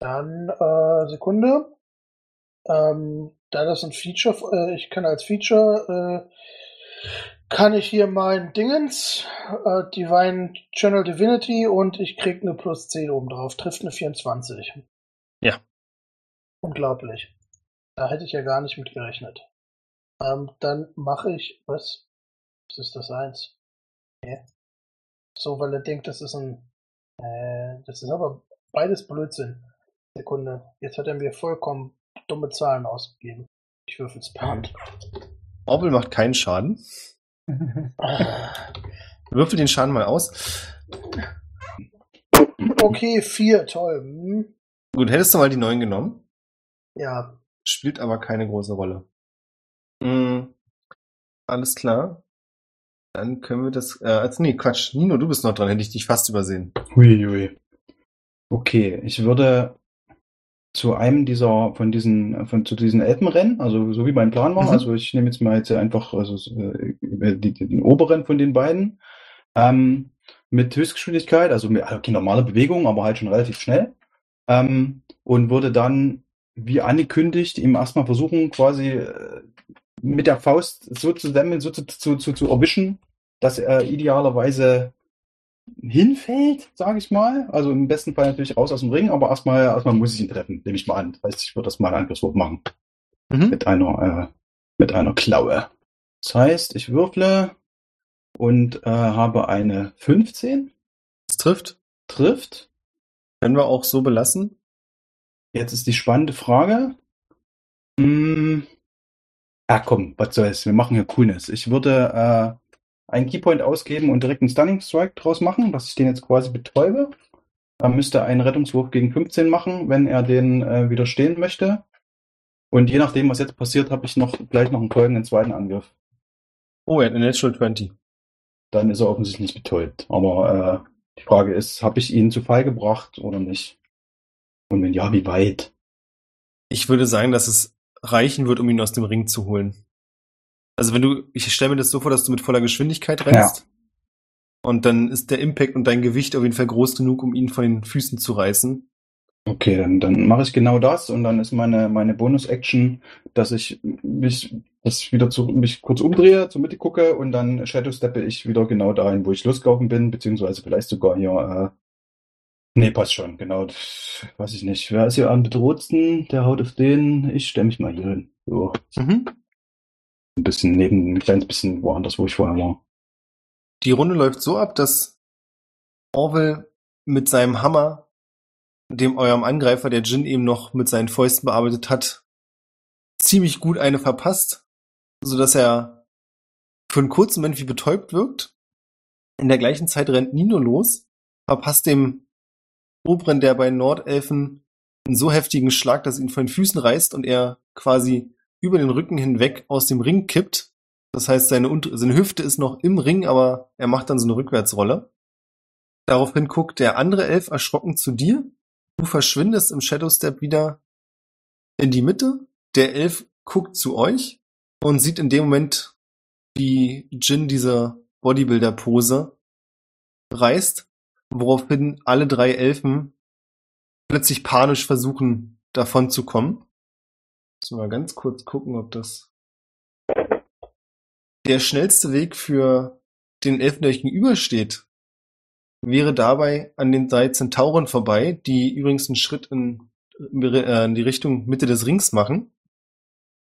Dann, äh, Sekunde. Ähm, da das ein Feature, äh, ich kann als Feature, äh, kann ich hier mein Dingens, äh, Divine Channel Divinity und ich krieg eine plus 10 oben drauf. Trifft eine 24. Ja. Unglaublich. Da hätte ich ja gar nicht mit gerechnet. Ähm, dann mache ich, was? Was ist das eins? Nee. So, weil er denkt, das ist ein, äh, das ist aber beides Blödsinn. Sekunde. Jetzt hat er mir vollkommen dumme Zahlen ausgegeben. Ich würfel's per Hand. Orwell macht keinen Schaden. Würfel den Schaden mal aus. Okay, vier, toll. Hm. Gut, hättest du mal die neun genommen. Ja, Spielt aber keine große Rolle. Mhm. Alles klar. Dann können wir das. Äh, als, nee, Quatsch. Nino, du bist noch dran. Hätte ich dich fast übersehen. Huiui. Okay, ich würde zu einem dieser, von diesen, von zu diesen Elbenrennen, also so wie mein Plan war, Mhm. also ich nehme jetzt mal jetzt einfach, also äh, die, den oberen von den beiden, ähm, mit Höchstgeschwindigkeit, also mit okay, normaler Bewegung, aber halt schon relativ schnell, ähm, und würde dann, wie angekündigt, ihm erstmal versuchen, quasi äh, mit der Faust so zu dämmen, so zu, zu, zu, zu erwischen, dass er idealerweise hinfällt, sage ich mal. Also im besten Fall natürlich raus aus dem Ring, aber erstmal erstmal muss ich ihn treffen, nehme ich mal an. Das heißt, ich würde das mal einen Angriffswurf machen. Mhm. Mit einer, äh, mit einer Klaue. Das heißt, ich würfle und äh, habe eine 15, Das trifft. trifft. Können wir auch so belassen. Jetzt ist die spannende Frage. Hm, ja, komm, was soll's. Wir machen hier Coolness. Ich würde äh, einen Keypoint ausgeben und direkt einen Stunning Strike draus machen, dass ich den jetzt quasi betäube. Er müsste einen Rettungswurf gegen 15 machen, wenn er den äh, widerstehen möchte. Und je nachdem, was jetzt passiert, habe ich noch gleich noch einen folgenden zweiten Angriff. Oh, er hat eine Natural 20. Dann ist er offensichtlich betäubt. Aber äh, die Frage ist, habe ich ihn zu Fall gebracht oder nicht? Und wenn ja, wie weit? Ich würde sagen, dass es reichen wird, um ihn aus dem Ring zu holen. Also wenn du, ich stelle mir das so vor, dass du mit voller Geschwindigkeit rennst. Und dann ist der Impact und dein Gewicht auf jeden Fall groß genug, um ihn von den Füßen zu reißen. Okay, dann, dann mache ich genau das und dann ist meine, meine Bonus-Action, dass ich mich, das wieder zu, mich kurz umdrehe, zur Mitte gucke und dann Shadow-steppe ich wieder genau dahin, wo ich losgelaufen bin, beziehungsweise vielleicht sogar hier, äh, nee, passt schon, genau, weiß ich nicht. Wer ist hier am bedrohtsten? Der haut auf den, ich stelle mich mal hier hin. So, Mhm. Ein bisschen neben, ein kleines bisschen woanders, wo ich vorher war. Die Runde läuft so ab, dass Orwell mit seinem Hammer dem eurem Angreifer, der Jin eben noch mit seinen Fäusten bearbeitet hat, ziemlich gut eine verpasst, so dass er für einen kurzen Moment wie betäubt wirkt. In der gleichen Zeit rennt Nino los, verpasst dem Oberen der bei Nordelfen einen so heftigen Schlag, dass ihn von den Füßen reißt und er quasi über den Rücken hinweg aus dem Ring kippt. Das heißt, seine, seine Hüfte ist noch im Ring, aber er macht dann so eine Rückwärtsrolle. Daraufhin guckt der andere Elf erschrocken zu dir. Du verschwindest im Shadow Step wieder in die Mitte. Der Elf guckt zu euch und sieht in dem Moment, wie Jin diese Bodybuilder-Pose reißt, woraufhin alle drei Elfen plötzlich panisch versuchen, davon zu kommen. So mal ganz kurz gucken, ob das der schnellste Weg für den Elfen, der euch gegenübersteht, wäre dabei an den drei Zentauren vorbei, die übrigens einen Schritt in, äh, in die Richtung Mitte des Rings machen.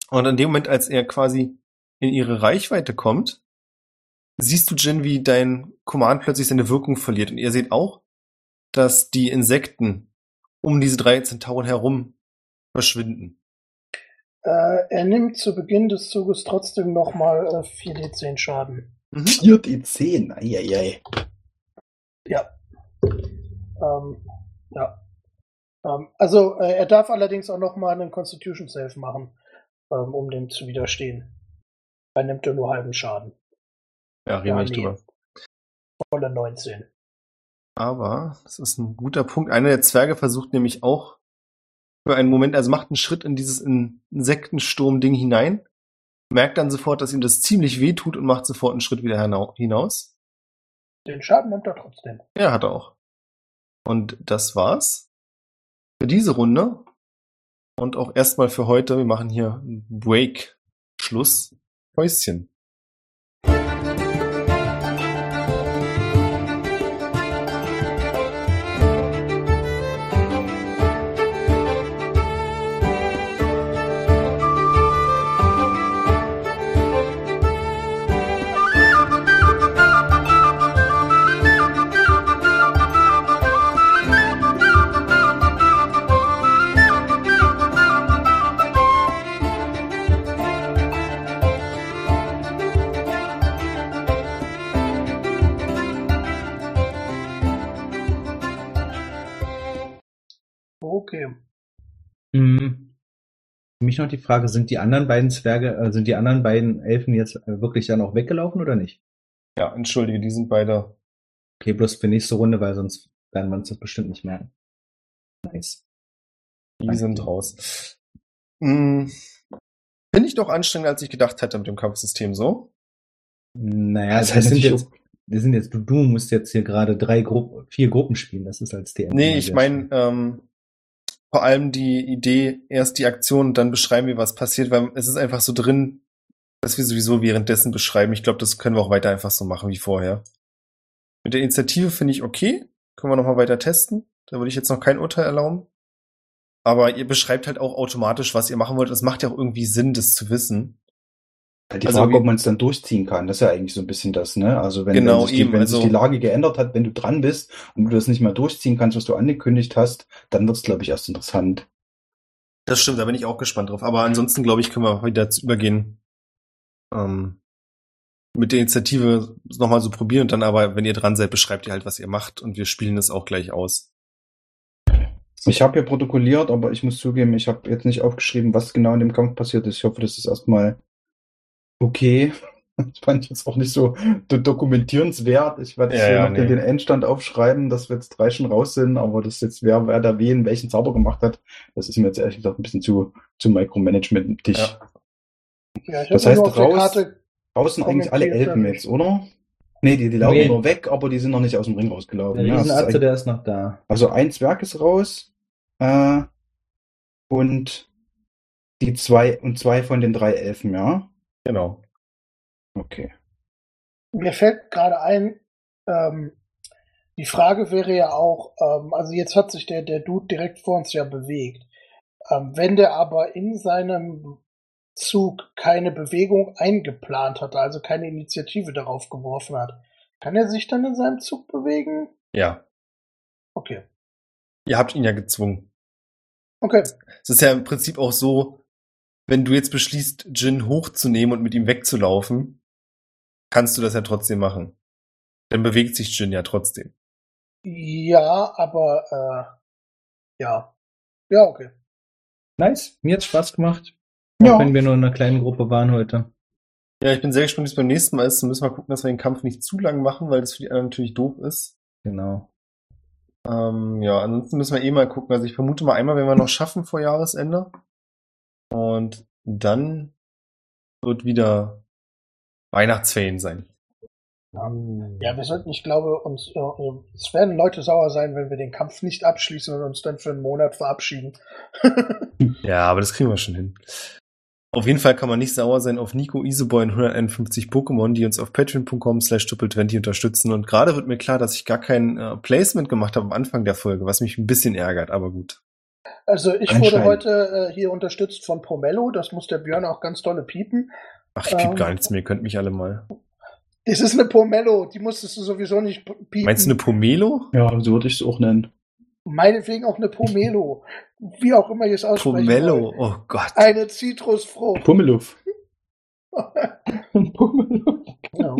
Und in dem Moment, als er quasi in ihre Reichweite kommt, siehst du, Jin, wie dein Command plötzlich seine Wirkung verliert. Und ihr seht auch, dass die Insekten um diese drei Zentauren herum verschwinden. Äh, er nimmt zu Beginn des Zuges trotzdem nochmal äh, 4d10 Schaden. Mhm. 4d10, eieiei. Ja. Ähm, ja. Ähm, also, äh, er darf allerdings auch nochmal einen Constitution Save machen, ähm, um dem zu widerstehen. Er nimmt er nur halben Schaden. Ja, reden wir nicht drüber. Volle 19. Aber, das ist ein guter Punkt. Einer der Zwerge versucht nämlich auch für einen Moment, also macht einen Schritt in dieses Insektensturm-Ding hinein, merkt dann sofort, dass ihm das ziemlich weh tut und macht sofort einen Schritt wieder hinaus. Den Schaden nimmt er trotzdem. Ja, hat er auch. Und das war's für diese Runde. Und auch erstmal für heute. Wir machen hier einen Break. Schluss. Häuschen. Für mich noch die Frage, sind die anderen beiden Zwerge, äh, sind die anderen beiden Elfen jetzt äh, wirklich dann auch weggelaufen oder nicht? Ja, entschuldige, die sind beide. Okay, bloß für nächste Runde, weil sonst werden wir uns das bestimmt nicht merken. Nice. Die Danke sind raus. Hm. Finde ich doch anstrengender, als ich gedacht hätte mit dem Kampfsystem so. Naja, Das das, heißt sind jetzt, wir sind jetzt, du, du musst jetzt hier gerade drei Gruppen, vier Gruppen spielen, das ist als DM. Nee, ich meine, ähm, vor allem die Idee, erst die Aktion, dann beschreiben wir, was passiert, weil es ist einfach so drin, dass wir sowieso währenddessen beschreiben. Ich glaube, das können wir auch weiter einfach so machen wie vorher. Mit der Initiative finde ich okay. Können wir nochmal weiter testen. Da würde ich jetzt noch kein Urteil erlauben. Aber ihr beschreibt halt auch automatisch, was ihr machen wollt. Es macht ja auch irgendwie Sinn, das zu wissen. Die Also Frage, ob man es dann durchziehen kann, das ist ja eigentlich so ein bisschen das, ne? Also wenn, Genau, wenn, sich, die, eben, wenn sich also- die Lage geändert hat, wenn du dran bist und du das nicht mehr durchziehen kannst, was du angekündigt hast, dann wird es, glaube ich, erst interessant. Das stimmt, da bin ich auch gespannt drauf. Aber ansonsten, glaube ich, können wir wieder übergehen. Ähm, mit der Initiative nochmal so probieren und dann aber, wenn ihr dran seid, beschreibt ihr halt, was ihr macht und wir spielen es auch gleich aus. Ich habe hier protokolliert, aber ich muss zugeben, ich habe jetzt nicht aufgeschrieben, was genau in dem Kampf passiert ist. Ich hoffe, das ist erstmal okay. Das fand ich jetzt auch nicht so do- dokumentierenswert. Ich werde Ja, hier ja, noch den, nee. den Endstand aufschreiben, dass wir jetzt drei schon raus sind, aber das jetzt, wer, wer da wen, welchen Zauber gemacht hat, das ist mir jetzt ehrlich gesagt ein bisschen zu, zu Micromanagement-tig. Ja. Ja, ich Das heißt, raus- Karte Draußen eigentlich alle dann jetzt, oder? Nee, die, die laufen Nee. nur weg, aber die sind noch nicht aus dem Ring rausgelaufen. Der Ja, ist Riesenatze, eigentlich- der ist noch da. also ein Zwerg ist raus äh, und die zwei und zwei von den drei Elfen, ja? Genau. Okay. Mir fällt gerade ein, ähm, die Frage wäre ja auch, ähm, also jetzt hat sich der, der Dude direkt vor uns ja bewegt. Ähm, wenn der aber in seinem Zug keine Bewegung eingeplant hat, also keine Initiative darauf geworfen hat, kann er sich dann in seinem Zug bewegen? Ja. Okay. Ihr habt ihn ja gezwungen. Okay. Es ist ja im Prinzip auch so, wenn du jetzt beschließt, Jin hochzunehmen und mit ihm wegzulaufen, kannst du das ja trotzdem machen. Dann bewegt sich Jin ja trotzdem. Ja, aber äh, ja. Ja, okay. Nice, mir hat's Spaß gemacht. Ja. Auch wenn wir nur in einer kleinen Gruppe waren heute. Ja, ich bin sehr gespannt, wie es beim nächsten Mal ist. Dann müssen wir gucken, dass wir den Kampf nicht zu lang machen, weil das für die anderen natürlich doof ist. Genau. Ähm, ja, ansonsten müssen wir eh mal gucken. Also ich vermute mal einmal, wenn wir noch schaffen vor Jahresende. Und dann wird wieder Weihnachtsferien sein. Ja, wir sollten, ich glaube, uns, äh, äh, es werden Leute sauer sein, wenn wir den Kampf nicht abschließen und uns dann für einen Monat verabschieden. Ja, aber das kriegen wir schon hin. Auf jeden Fall kann man nicht sauer sein auf Nico Iseboy und 151 Pokémon, die uns auf patreon.com slash triple20 unterstützen. Und gerade wird mir klar, dass ich gar kein äh, Placement gemacht habe am Anfang der Folge, was mich ein bisschen ärgert, aber gut. Also ich wurde heute äh, hier unterstützt von Pomelo, das muss der Björn auch ganz dolle piepen. Ach, ich piep Ähm. gar nichts mehr, ihr könnt mich alle mal. Es ist eine Pomelo, die musstest du sowieso nicht piepen. Meinst du eine Pomelo? Ja, so würde ich es auch nennen. Meinetwegen auch eine Pomelo. Wie auch immer ihr es aussprechen Pomelo, wollt. oh Gott. Eine Zitrusfrucht. Pummeluff. Pummeluff. ja.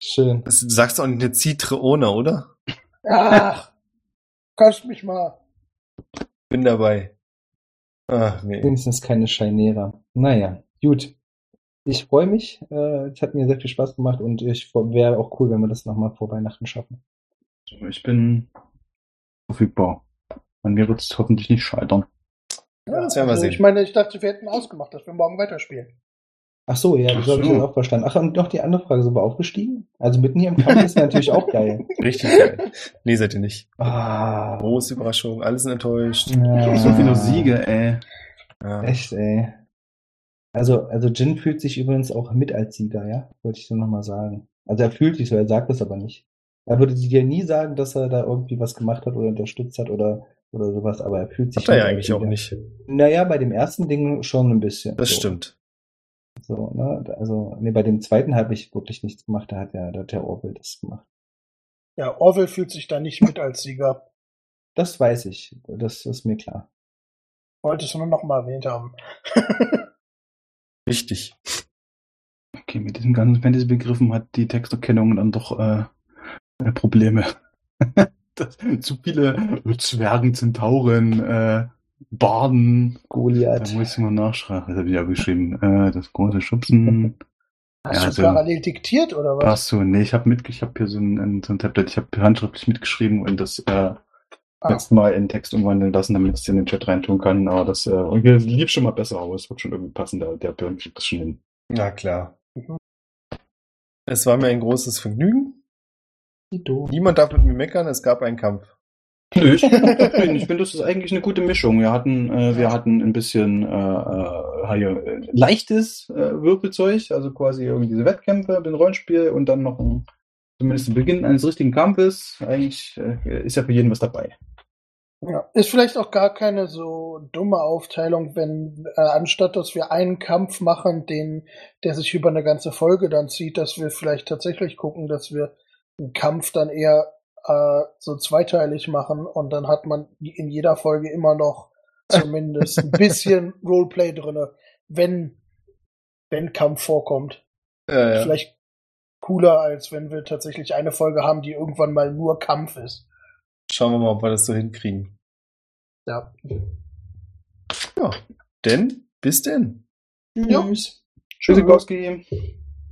Schön. Das sagst du auch nicht eine Zitrone, oder? Ach, kost mich mal. Bin dabei. Ach, nee. Wenigstens keine Scheinera. Naja, gut. Ich freue mich. Äh, es hat mir sehr viel Spaß gemacht und ich wäre auch cool, wenn wir das nochmal vor Weihnachten schaffen. Ich bin verfügbar. An mir wird es hoffentlich nicht scheitern. Ja, das werden wir also sehen. Ich meine, ich dachte, wir hätten ausgemacht, dass wir morgen weiterspielen. Ach so, ja, das habe ich jetzt auch verstanden. Ach, und noch die andere Frage, sind wir aufgestiegen? Also mitten hier im Kampf ist natürlich auch geil. Richtig geil. Nee, seid ihr nicht. Ah, Große Überraschung, alle sind enttäuscht. ja. So viele Siege, ey. Ja. Echt, ey. Also, also Jin fühlt sich übrigens auch mit als Sieger, ja? Wollte ich so nochmal sagen. Also er fühlt sich so, er sagt es aber nicht. Er würde dir nie sagen, dass er da irgendwie was gemacht hat oder unterstützt hat oder, oder sowas, aber er fühlt sich. Habt ihr ja als eigentlich auch nicht. Naja, bei dem ersten Ding schon ein bisschen. Das so. stimmt. So, ne? Also, nee, bei dem zweiten habe ich wirklich nichts gemacht, da hat ja da hat der Orwell das gemacht. Ja, Orwell fühlt sich da nicht mit als Sieger. Das weiß ich. Das ist mir klar. Wolltest du nur noch mal erwähnt haben. Wichtig. Okay, mit diesen ganzen Fantasy-Begriffen hat die Texterkennung dann doch äh, äh, Probleme. das, zu viele Zwergen, Zentauren, äh, Barden. Da Goliath. muss ich mal nachschreiben. Das habe ich ja geschrieben. Äh, das große Schubsen. Hast Ja, du also- parallel diktiert oder was? Ach so, nee, ich habe mit, ich habe hier so ein, so ein Tablet, ich habe handschriftlich mitgeschrieben und das äh, Ah. jetzt mal in Text umwandeln lassen, damit ich es in den Chat reintun kann. Aber das äh, lief schon mal besser aus, wird schon irgendwie passen, der, der Björn kriegt das schon hin. Na klar. Es war mir ein großes Vergnügen. Niemand darf mit mir meckern, es gab einen Kampf. Nö, ich, ich finde, das ist eigentlich eine gute Mischung. Wir hatten, äh, wir hatten ein bisschen äh, äh, hier, äh, leichtes äh, Würfelzeug, also quasi irgendwie diese Wettkämpfe, ein Rollenspiel und dann noch ein, zumindest den Beginn eines richtigen Kampfes. Eigentlich äh, ist ja für jeden was dabei. Ja, ist vielleicht auch gar keine so dumme Aufteilung, wenn äh, anstatt dass wir einen Kampf machen, den der sich über eine ganze Folge dann zieht, dass wir vielleicht tatsächlich gucken, dass wir einen Kampf dann eher äh, so zweiteilig machen und dann hat man in jeder Folge immer noch zumindest ein bisschen Roleplay drinne, wenn wenn Kampf vorkommt. Ja, ja. Vielleicht cooler als wenn wir tatsächlich eine Folge haben, die irgendwann mal nur Kampf ist. Schauen wir mal, ob wir das so hinkriegen. Ja. Ja, denn bis denn. Ja. Tschüss. Tschüssikowski.